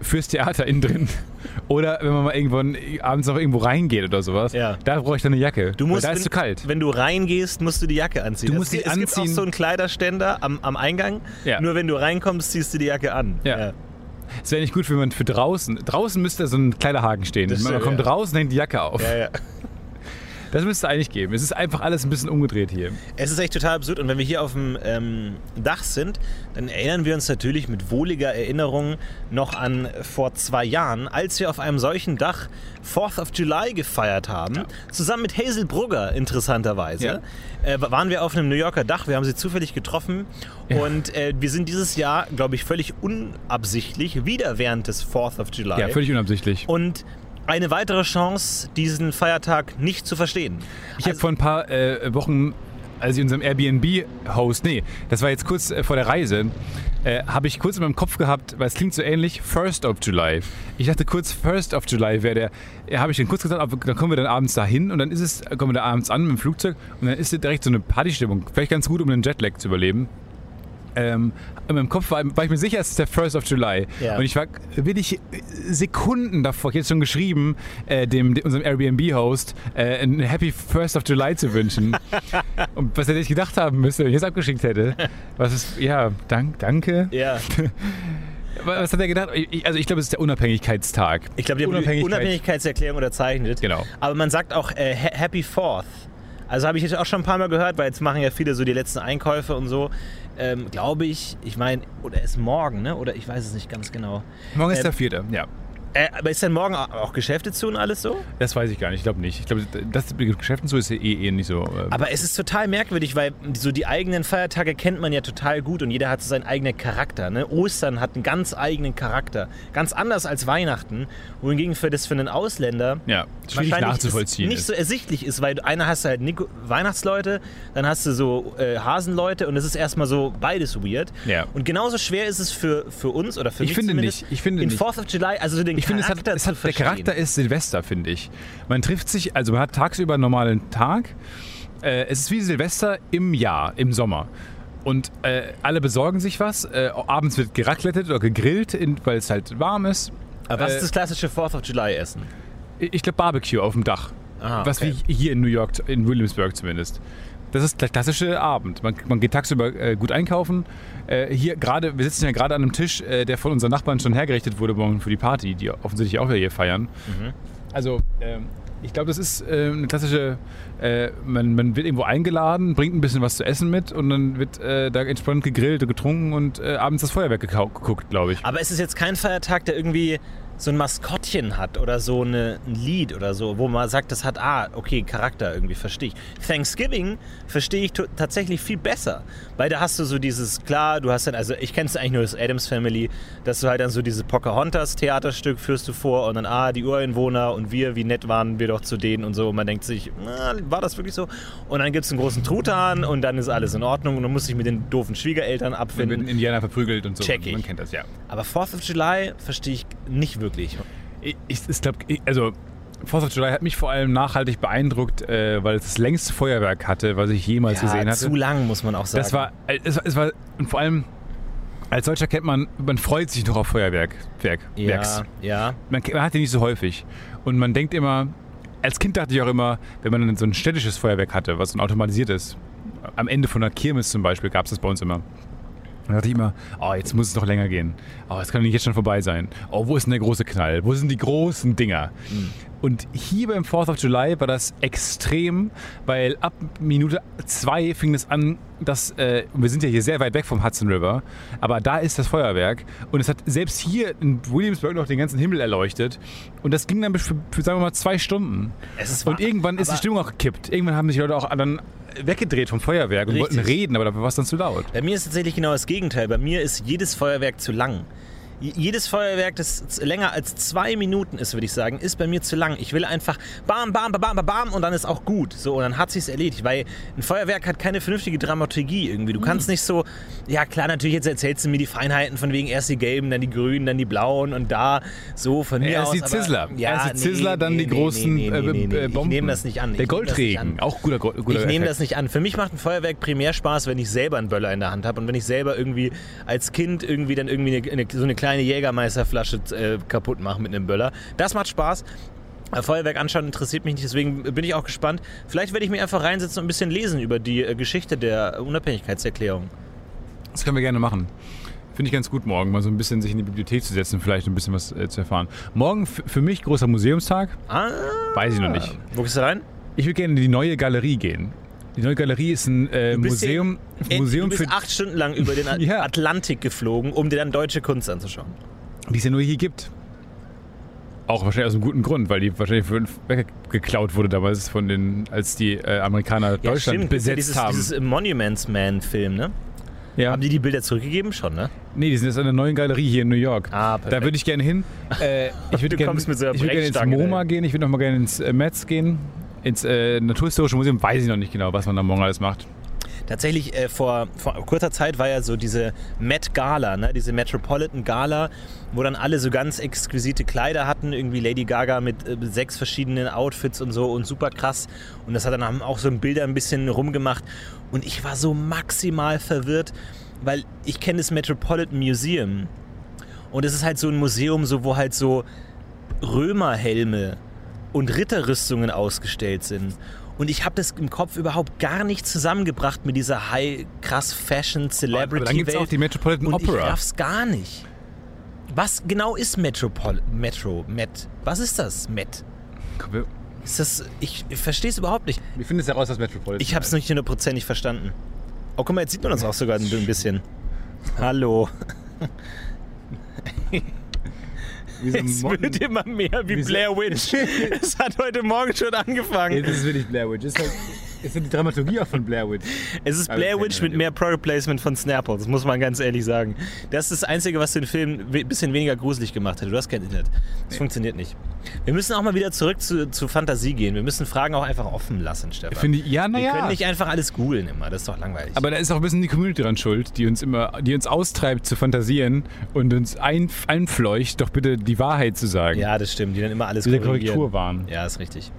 fürs Theater innen drin. Oder wenn man mal irgendwann abends noch irgendwo reingeht oder sowas. Ja. Da brauche ich dann eine Jacke. Du musst, da ist wenn, zu kalt. Wenn du reingehst, musst du die Jacke anziehen. Du musst es, die es gibt auch so einen Kleiderständer am, am Eingang. Ja. Nur wenn du reinkommst, ziehst du die Jacke an. Ja. Es wäre nicht gut, wenn man für draußen. Draußen müsste so ein Kleiderhaken stehen. Das man kommt ja. raus und hängt die Jacke auf. Ja, ja. Das müsste eigentlich geben. Es ist einfach alles ein bisschen umgedreht hier. Es ist echt total absurd. Und wenn wir hier auf dem ähm, Dach sind, dann erinnern wir uns natürlich mit wohliger Erinnerung noch an vor zwei Jahren, als wir auf einem solchen Dach 4th of July gefeiert haben. Zusammen mit Hazel Brugger, interessanterweise. Ja. Äh, waren wir auf einem New Yorker Dach. Wir haben sie zufällig getroffen. Und äh, wir sind dieses Jahr, glaube ich, völlig unabsichtlich wieder während des 4th of July. Ja, völlig unabsichtlich. und eine weitere Chance, diesen Feiertag nicht zu verstehen. Ich habe vor ein paar äh, Wochen, als ich unserem Airbnb-Host, nee, das war jetzt kurz äh, vor der Reise, äh, habe ich kurz in meinem Kopf gehabt, weil es klingt so ähnlich, First of July. Ich dachte kurz, First of July wäre der, ja, habe ich dann kurz gesagt, aber dann kommen wir dann abends dahin und dann ist es, kommen wir da abends an mit dem Flugzeug und dann ist es direkt so eine Partystimmung. Vielleicht ganz gut, um den Jetlag zu überleben. Ähm, in meinem Kopf war, war ich mir sicher, es ist der First of July. Ja. Und ich war wirklich Sekunden davor, ich hätte schon geschrieben, äh, dem, dem, unserem Airbnb-Host äh, ein Happy First of July zu wünschen. Und was hätte ich gedacht haben müssen, wenn ich es abgeschickt hätte? Was ist, ja, dank, danke. Ja. Was hat er gedacht? Ich, also ich glaube, es ist der Unabhängigkeitstag. Ich glaube, die Unabhängigkeit- Unabhängigkeitserklärung unterzeichnet. Genau. Aber man sagt auch äh, Ha- Happy Fourth. Also habe ich jetzt auch schon ein paar Mal gehört, weil jetzt machen ja viele so die letzten Einkäufe und so. Ähm, glaube ich, ich meine, oder ist morgen, ne? Oder ich weiß es nicht ganz genau. Morgen ist Ähm, der vierte, ja. Äh, aber ist denn morgen au- auch Geschäfte zu und alles so? Das weiß ich gar nicht. Ich glaube nicht. Ich glaube, das mit Geschäften so ist ja eh, eh nicht so. äh, Aber es ist total merkwürdig, weil so die eigenen Feiertage kennt man ja total gut und jeder hat so seinen eigenen Charakter. Ne? Ostern hat einen ganz eigenen Charakter. Ganz anders als Weihnachten. Wohingegen für das für einen Ausländer ja, schwierig nachzuvollziehen. Nicht ist. so ersichtlich ist, weil du einer hast halt Nico Weihnachtsleute, dann hast du so äh, Hasenleute und es ist erstmal so beides weird. Ja. Und genauso schwer ist es für, für uns oder für Ich mich finde nicht. Ich finde in nicht. 4th of July, also so den Ich finde, es hat, es hat, der. Charakter ist Silvester, finde ich. Man trifft sich, also man hat tagsüber einen normalen Tag. Äh, es ist wie Silvester im Jahr, im Sommer. Und äh, alle besorgen sich was. Äh, abends wird geraclettet oder gegrillt, weil es halt warm ist. Aber was äh, ist das klassische 4th of July Essen? Ich glaube Barbecue auf dem Dach. Ah, Was okay. wie hier in New York, in Williamsburg zumindest. Das ist der klassische Abend. Man, man geht tagsüber äh, gut einkaufen. Äh, hier gerade, wir sitzen ja gerade an einem Tisch, äh, der von unseren Nachbarn schon hergerichtet wurde morgen für die Party, die offensichtlich auch hier feiern. Mhm. Also ähm, ich glaube, das ist äh, eine klassische, äh, man, man wird irgendwo eingeladen, bringt ein bisschen was zu essen mit und dann wird äh, da entspannt gegrillt und getrunken und äh, abends das Feuerwerk geguckt, glaube ich. Aber es ist jetzt kein Feiertag, der irgendwie so ein Maskottchen hat oder so eine, ein Lied oder so, wo man sagt, das hat, ah, okay, Charakter irgendwie, verstehe ich. Thanksgiving verstehe ich tatsächlich viel besser, weil da hast du so dieses, klar, du hast dann, also ich kenne es eigentlich nur das Adams Family, dass du halt dann so diese Pocahontas-Theaterstück führst du vor und dann, ah, die Ureinwohner und wir, wie nett waren wir doch zu denen und so und man denkt sich, na, war das wirklich so? Und dann gibt es einen großen Truthahn und dann ist alles in Ordnung und dann muss ich mit den doofen Schwiegereltern abfinden. in Indianer verprügelt und so. Check ich. Man kennt das, ja. Aber 4th of July verstehe ich nicht wirklich. Ich, ich, ich glaube, also Fourth of July hat mich vor allem nachhaltig beeindruckt, äh, weil es das längste Feuerwerk hatte, was ich jemals gesehen hatte. zu lang, muss man auch sagen. das war, äh, es es war, und vor allem als solcher kennt man, man freut sich noch auf Feuerwerk. Werk, Werks. ja, ja. Man, man hat die nicht so häufig. Und man denkt immer, als Kind dachte ich auch immer, wenn man so ein städtisches Feuerwerk hatte, was so ein automatisiertes, am Ende von einer Kirmes zum Beispiel, gab es das bei uns immer. Dann dachte ich immer, oh, jetzt muss es noch länger gehen. Oh, es kann nicht jetzt schon vorbei sein. Oh, wo ist denn der große Knall? Wo sind die großen Dinger? Und hier beim 4th of July war das extrem, weil ab Minute zwei fing es an, dass, äh, wir sind ja hier sehr weit weg vom Hudson River, aber da ist das Feuerwerk und es hat selbst hier in Williamsburg noch den ganzen Himmel erleuchtet und das ging dann für, für sagen wir mal, zwei Stunden. Es ist Und wahr. irgendwann ist die Stimmung auch gekippt. Irgendwann haben sich die Leute auch dann weggedreht vom Feuerwerk und Richtig. wollten reden, aber dafür war es dann zu laut. Bei mir ist tatsächlich genau das Gegenteil. Bei mir ist jedes Feuerwerk zu lang. Jedes Feuerwerk, das länger als zwei Minuten ist, würde ich sagen, ist bei mir zu lang. Ich will einfach bam, bam, bam, bam, bam und dann ist auch gut. So, und dann hat sich's erledigt. Weil ein Feuerwerk hat keine vernünftige Dramaturgie irgendwie. Du kannst nicht so, ja klar, natürlich, jetzt erzählst du mir die Feinheiten von wegen erst die gelben, dann die grünen, dann die blauen und da so von mir Erst aus. die Zizzler. Ja, Erst die Zizzler, dann die großen Bomben. Ich nehme das nicht an. Der Goldregen, auch guter, guter Ich nehme das nicht an. Für mich macht ein Feuerwerk primär Spaß, wenn ich selber einen Böller in der Hand habe und wenn ich selber irgendwie als Kind irgendwie dann irgendwie so eine kleine kleine Jägermeisterflasche äh, kaputt machen mit einem Böller. Das macht Spaß. Äh, Feuerwerk anschauen interessiert mich nicht, deswegen bin ich auch gespannt. Vielleicht werde ich mich einfach reinsetzen und ein bisschen lesen über die äh, Geschichte der Unabhängigkeitserklärung. Das können wir gerne machen. Finde ich ganz gut morgen, mal so ein bisschen sich in die Bibliothek zu setzen, vielleicht ein bisschen was äh, zu erfahren. Morgen für mich großer Museumstag. Ah, Weiß ich noch nicht. Wo gehst du rein? Ich würde gerne in die neue Galerie gehen. Die neue Galerie ist ein äh, Du bist Museum, Äh, Museum du für, bist acht Stunden lang über den Ja. Atlantik geflogen, um dir dann deutsche Kunst anzuschauen. die es ja nur hier gibt. Auch wahrscheinlich aus einem guten Grund, weil die wahrscheinlich für- weggeklaut wurde damals von den, als die äh, Amerikaner Deutschland stimmt. Das ist ja besetzt dieses, haben. Dieses Monuments Man-Film, ne? ja. Haben die die Bilder zurückgegeben schon, ne? Nee, die sind jetzt an der neuen Galerie hier in New York. Ah, da perfekt. würde ich gerne hin. Äh, ich würde Du gerne kommst mit so einer ich würde gerne ins MoMA dahin. gehen, ich würde noch mal gerne ins äh, Metz gehen. Ins äh, Naturhistorische Museum weiß ich noch nicht genau, was man da morgen alles macht. Tatsächlich, äh, vor, vor kurzer Zeit war ja so diese Met Gala, ne? diese Metropolitan Gala, wo dann alle so ganz exquisite Kleider hatten, irgendwie Lady Gaga mit äh, sechs verschiedenen Outfits und so und super krass. Und das hat dann haben auch so Bilder ein bisschen rumgemacht. Und ich war so maximal verwirrt, weil ich kenne das Metropolitan Museum. Und es ist halt so ein Museum, so, wo halt so Römerhelme und Ritterrüstungen ausgestellt sind. Und ich habe das im Kopf überhaupt gar nicht zusammengebracht mit dieser high, krass Fashion Celebrity Aber dann gibt es auch die Metropolitan und ich Opera. raff's gar nicht. Was genau ist Metropol Metro Met? Was ist das Met? Ist das ich, ich verstehe es überhaupt nicht. wir finden es heraus, was Metropolitan Ich habe es nicht hundertprozentig verstanden. Oh, guck mal, jetzt sieht man uns auch sogar ein bisschen. Hallo. Wie so ein Es Motten- wird immer mehr wie Wie Blair Witch. Es hat heute Morgen schon angefangen. Nee, das ist wirklich Blair Witch. Ist, halt, ist ja die Dramaturgie auch von Blair Witch. Es ist Blair Witch mit mehr Product Placement von Snapple, das muss man ganz ehrlich sagen. Das ist das Einzige, was den Film ein bisschen weniger gruselig gemacht hätte. Du hast kein Internet. Das funktioniert nicht. Wir müssen auch mal wieder zurück zu, zu Fantasie gehen. Wir müssen Fragen auch einfach offen lassen, Stefan. Finde ich, ja, Wir naja. können nicht einfach alles googeln immer, das ist doch langweilig. Aber da ist auch ein bisschen die Community dran schuld, die uns immer, die uns austreibt zu fantasieren und uns ein, einfleucht, doch bitte die Wahrheit zu sagen. ja, das stimmt, die dann immer alles Diese korrigieren. Korrektur waren. Ja, ist richtig.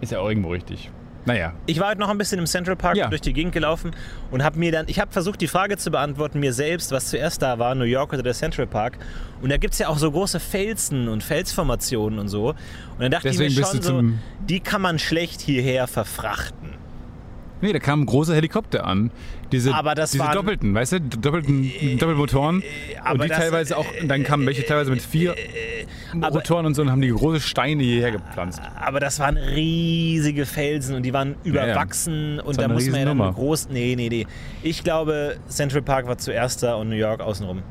Ist ja auch irgendwo richtig. Naja. Ich war heute noch ein bisschen im Central Park Ja. durch die Gegend gelaufen und habe mir dann, ich habe versucht, die Frage zu beantworten, mir selbst, was zuerst da war, New York oder der Central Park. Und da gibt es ja auch so große Felsen und Felsformationen und so. Und dann dachte Deswegen ich mir schon so, die kann man schlecht hierher verfrachten. Nee, da kamen große Helikopter an. Diese, Aber das diese waren- doppelten, weißt du? Doppelten, Doppelmotoren. aber und die das- teilweise auch, und dann kamen welche teilweise mit vier aber- Motoren und so und haben die große Steine hierher gepflanzt. Aber das waren riesige Felsen und die waren überwachsen und war da eine muss man ja dann groß. Nee, nee, nee. Ich glaube, Central Park war zuerst da und New York außenrum.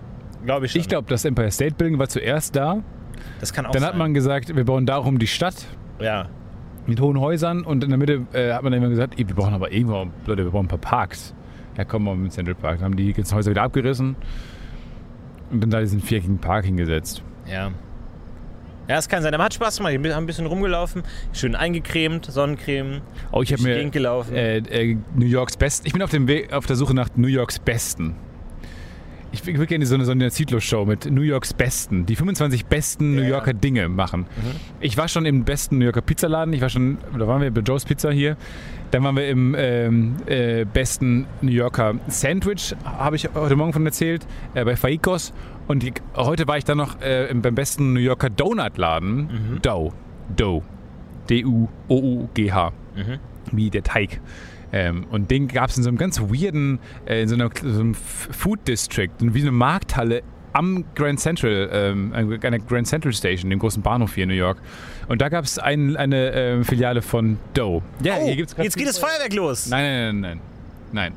Glaube ich schon. Ich glaube, das Empire State Building war zuerst da. das kann auch Dann sein. hat man gesagt, wir bauen darum die Stadt ja. mit hohen Häusern und in der Mitte äh, hat man dann immer gesagt, ey, wir brauchen aber irgendwo, Leute, wir brauchen ein paar Parks. Ja, kommen wir mit Central Park. Dann haben die ganzen Häuser wieder abgerissen und dann da diesen viereckigen Park hingesetzt. Ja. Ja, es kann sein. Aber hat Spaß gemacht. Wir haben ein bisschen rumgelaufen, schön eingecremt, Sonnencreme. Oh, ich habe mir. Äh, äh, New Yorks Besten. Ich bin auf dem Weg, auf der Suche nach New Yorks Besten. Ich würde gerne so eine, so eine Zitlo-Show mit New Yorks Besten, die 25 besten New Ja, Mhm. Yorker Dinge machen. Ich war schon im besten New Yorker Pizzaladen, ich war schon, da waren wir bei Joe's Pizza hier. Dann waren wir im ähm, äh, besten New Yorker Sandwich, habe ich heute Morgen von erzählt, äh, bei Faikos. Und die, heute war ich dann noch äh, im- beim besten New Yorker Donutladen, Mhm. Dough. Dough. D-U-O-U-G-H. Mhm. Wie der Teig. Ähm, und den gab es in so einem ganz weirden, äh, in so, einer, so einem Food District, wie eine Markthalle am Grand Central, ähm, einer Grand Central Station, dem großen Bahnhof hier in New York. Und da gab es ein, eine ähm, Filiale von Dough. Ja, oh, hier gibt's jetzt geht das Feuerwerk los. Nein, nein, nein, nein. Nein.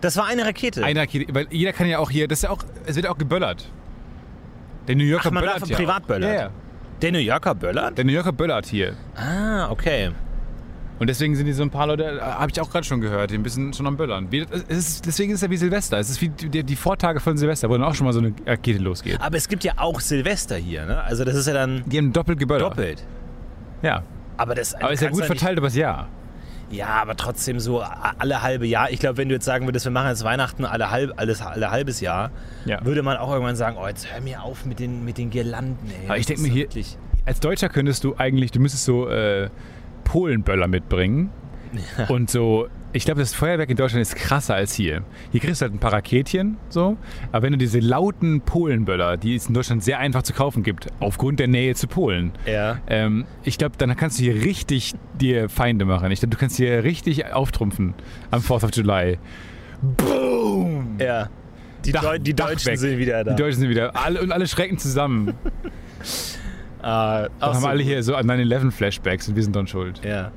Das war eine Rakete. Eine Rakete, weil jeder kann ja auch hier, das ist ja auch, es wird ja auch geböllert. Der New Yorker Ach, man böllert darf ja privat böllert? Ja, ja. Der New Yorker böllert? Der New Yorker böllert hier. Ah, okay. Und deswegen sind die so ein paar Leute, äh, habe ich auch gerade schon gehört, die ein bisschen schon am Böllern. Wie, ist, deswegen ist es ja wie Silvester. Es ist wie die, die Vortage von Silvester, wo dann auch schon mal so eine Rakete losgeht. Aber es gibt ja auch Silvester hier, ne? Also das ist ja dann Die haben doppelt geböllert. doppelt. Ja. Aber das Aber ist ja gut verteilt übers Jahr. Ja, aber trotzdem so alle halbe Jahr. Ich glaube, wenn du jetzt sagen würdest, wir machen jetzt Weihnachten alle, halb, alles, alle halbes Jahr, Ja. würde man auch irgendwann sagen, oh, jetzt hör mir auf mit den, mit den Girlanden, ey. Aber ich Das denk ist mir hier- Als Deutscher könntest du eigentlich, du müsstest so äh, Polenböller mitbringen und so Ich glaube, das Feuerwerk in Deutschland ist krasser als hier. Hier kriegst du halt ein paar Raketchen, so. Aber wenn du diese lauten Polenböller, die es in Deutschland sehr einfach zu kaufen gibt, aufgrund der Nähe zu Polen, Ja. ähm, ich glaube, dann kannst du hier richtig dir Feinde machen. Ich glaube, du kannst hier richtig auftrumpfen am 4th of July. Boom! Ja. Die, Dach- Deu die Deutschen weg. sind wieder da. Die Deutschen sind wieder, alle, und alle schrecken zusammen. Ah, Dann haben so. alle hier so an 9-11-Flashbacks und wir sind dann schuld. Ja.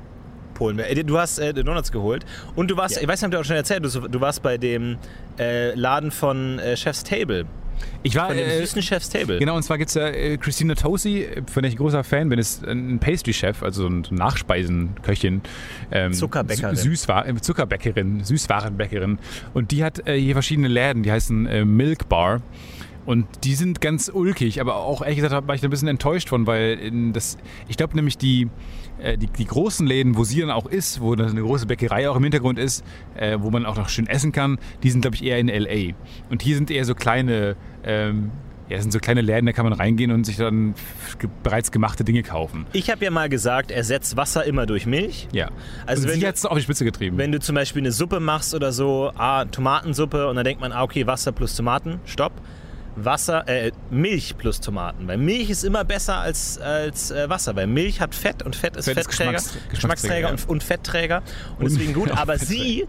Polen. Äh, Du hast äh, Donuts geholt und du warst, Ja. ich weiß nicht, ob du auch schon erzählt, du, du warst bei dem äh, Laden von äh, Chef's Table. Ich war, Von dem äh, süßen Chef's Table. Genau, und zwar gibt es ja äh, Christina Tosi, von der ich großer Fan bin, ist ein Pastry-Chef, also so ein Nachspeisenköchin. Ähm, Zuckerbäckerin. Sü Süßwar äh, Zuckerbäckerin, Süßwarenbäckerin. Und die hat äh, hier verschiedene Läden, die heißen äh, Milk Bar. Und die sind ganz ulkig, aber auch ehrlich gesagt war ich da ein bisschen enttäuscht von, weil das, ich glaube nämlich die, äh, die, die großen Läden, wo sie dann auch ist, wo eine große Bäckerei auch im Hintergrund ist, äh, wo man auch noch schön essen kann, die sind glaube ich eher in L.A. Und hier sind eher so kleine, ähm, ja, das sind so kleine Läden, da kann man reingehen und sich dann bereits gemachte Dinge kaufen. Ich habe ja mal gesagt, ersetzt Wasser immer durch Milch. Ja. Also und wenn sie hat es auf die Spitze getrieben. Wenn du zum Beispiel eine Suppe machst oder so, ah, Tomatensuppe und dann denkt man, ah, okay, Wasser plus Tomaten, stopp. Wasser, äh, Milch plus Tomaten. Weil Milch ist immer besser als, als äh, Wasser, weil Milch hat Fett und Fett ist Fett ist Fettträger, Geschmacks- Geschmacksträger Geschmacksträger, und, und Fettträger und deswegen gut. Aber sie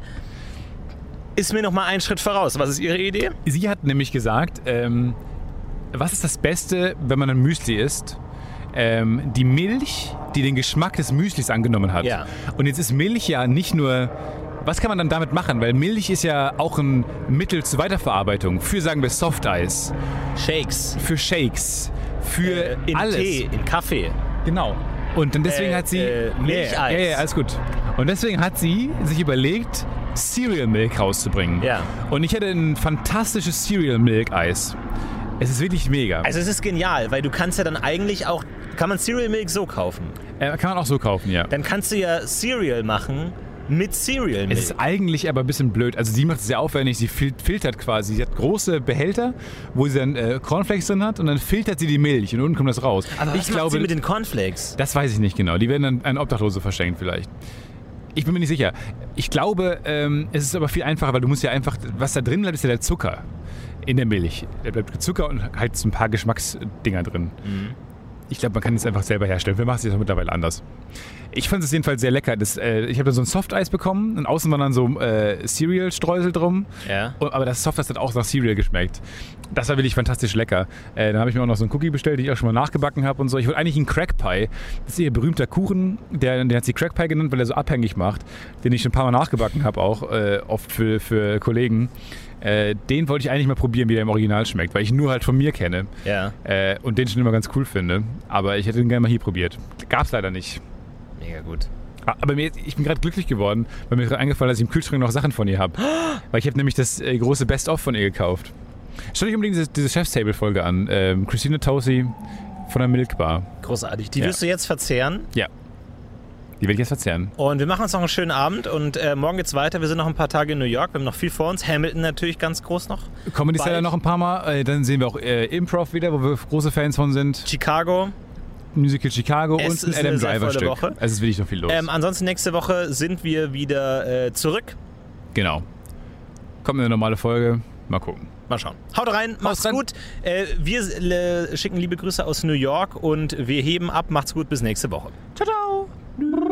ist mir noch mal einen Schritt voraus. Was ist ihre Idee? Sie hat nämlich gesagt, ähm, was ist das Beste, wenn man ein Müsli isst? Ähm, die Milch, die den Geschmack des Müslis angenommen hat. Ja. Und jetzt ist Milch ja nicht nur. Was kann man dann damit machen? Weil Milch ist ja auch ein Mittel zur Weiterverarbeitung. Für, sagen wir, Softeis, Shakes. für Shakes, für Äh, in alles. Tee, in Kaffee. Genau. Und dann deswegen Äh, hat sie. äh, Milcheis. Ja, ja, alles gut. Und deswegen hat sie sich überlegt, Cereal Milk rauszubringen. Ja. Und ich hatte ein fantastisches Cereal Milk Eis. Es ist wirklich mega. Also es ist genial, weil du kannst ja dann eigentlich auch, kann man Cereal Milk so kaufen. äh, kann man auch so kaufen, ja. Dann kannst du ja Cereal machen mit Cereal Milk. Es ist eigentlich aber ein bisschen blöd. Also sie macht es sehr aufwendig. Sie fil filtert quasi. Sie hat große Behälter, wo sie dann äh, Cornflakes drin hat und dann filtert sie die Milch und unten kommt das raus. Aber ich was macht glaube, sie mit den Cornflakes? Das weiß ich nicht genau. Die werden dann an Obdachlose verschenkt vielleicht. Ich bin mir nicht sicher. Ich glaube, ähm, es ist aber viel einfacher, weil du musst ja einfach, was da drin bleibt, ist ja der Zucker in der Milch. Da bleibt Zucker und halt so ein paar Geschmacksdinger drin. Ich glaube, man kann es einfach selber herstellen. Wir machen es jetzt mittlerweile anders. Ich fand es jedenfalls sehr lecker. Das, äh, ich habe da so ein Softeis bekommen und außen waren dann so äh, Cereal-Streusel drum. Ja. Und, aber das Softeis hat auch nach Cereal geschmeckt. Das war wirklich fantastisch lecker. Äh, dann habe ich mir auch noch so einen Cookie bestellt, den ich auch schon mal nachgebacken habe und so. Ich wollte eigentlich einen Crack Pie. Das ist ihr berühmter Kuchen, der, der hat sie Crack Pie genannt, weil er so abhängig macht, den ich schon ein paar Mal nachgebacken habe, auch äh, oft für, für Kollegen. Äh, den wollte ich eigentlich mal probieren, wie der im Original schmeckt, weil ich ihn nur halt von mir kenne. Ja, Äh, und den schon immer ganz cool finde. Aber ich hätte ihn gerne mal hier probiert. Gab's leider nicht. mega gut. Ah, Aber mir, ich bin gerade glücklich geworden, weil mir ist gerade eingefallen, dass ich im Kühlschrank noch Sachen von ihr habe. Weil ich habe nämlich das äh, große Best-of von ihr gekauft. Schaut euch unbedingt diese, diese Chef's-Table-Folge an. Ähm, Christina Tosi von der Milk Bar. Großartig. Die Ja. wirst du jetzt verzehren. Ja. Die will ich jetzt verzehren. Und wir machen uns noch einen schönen Abend und äh, morgen geht's weiter. Wir sind noch ein paar Tage in New York. Wir haben noch viel vor uns. Hamilton natürlich ganz groß noch. Comedy. Cellar noch ein paar Mal. Äh, dann sehen wir auch äh, Improv wieder, wo wir große Fans von sind. Chicago. Musical Chicago Es und ein Adam Driver Stück. Woche. Es ist wirklich noch viel los. Ähm, ansonsten nächste Woche sind wir wieder äh, zurück. genau. Kommt eine normale Folge. Mal gucken. Mal schauen. Haut rein, macht's rein. gut. Äh, wir äh, schicken liebe Grüße aus New York und wir heben ab. Macht's gut, bis nächste Woche. Ciao, ciao.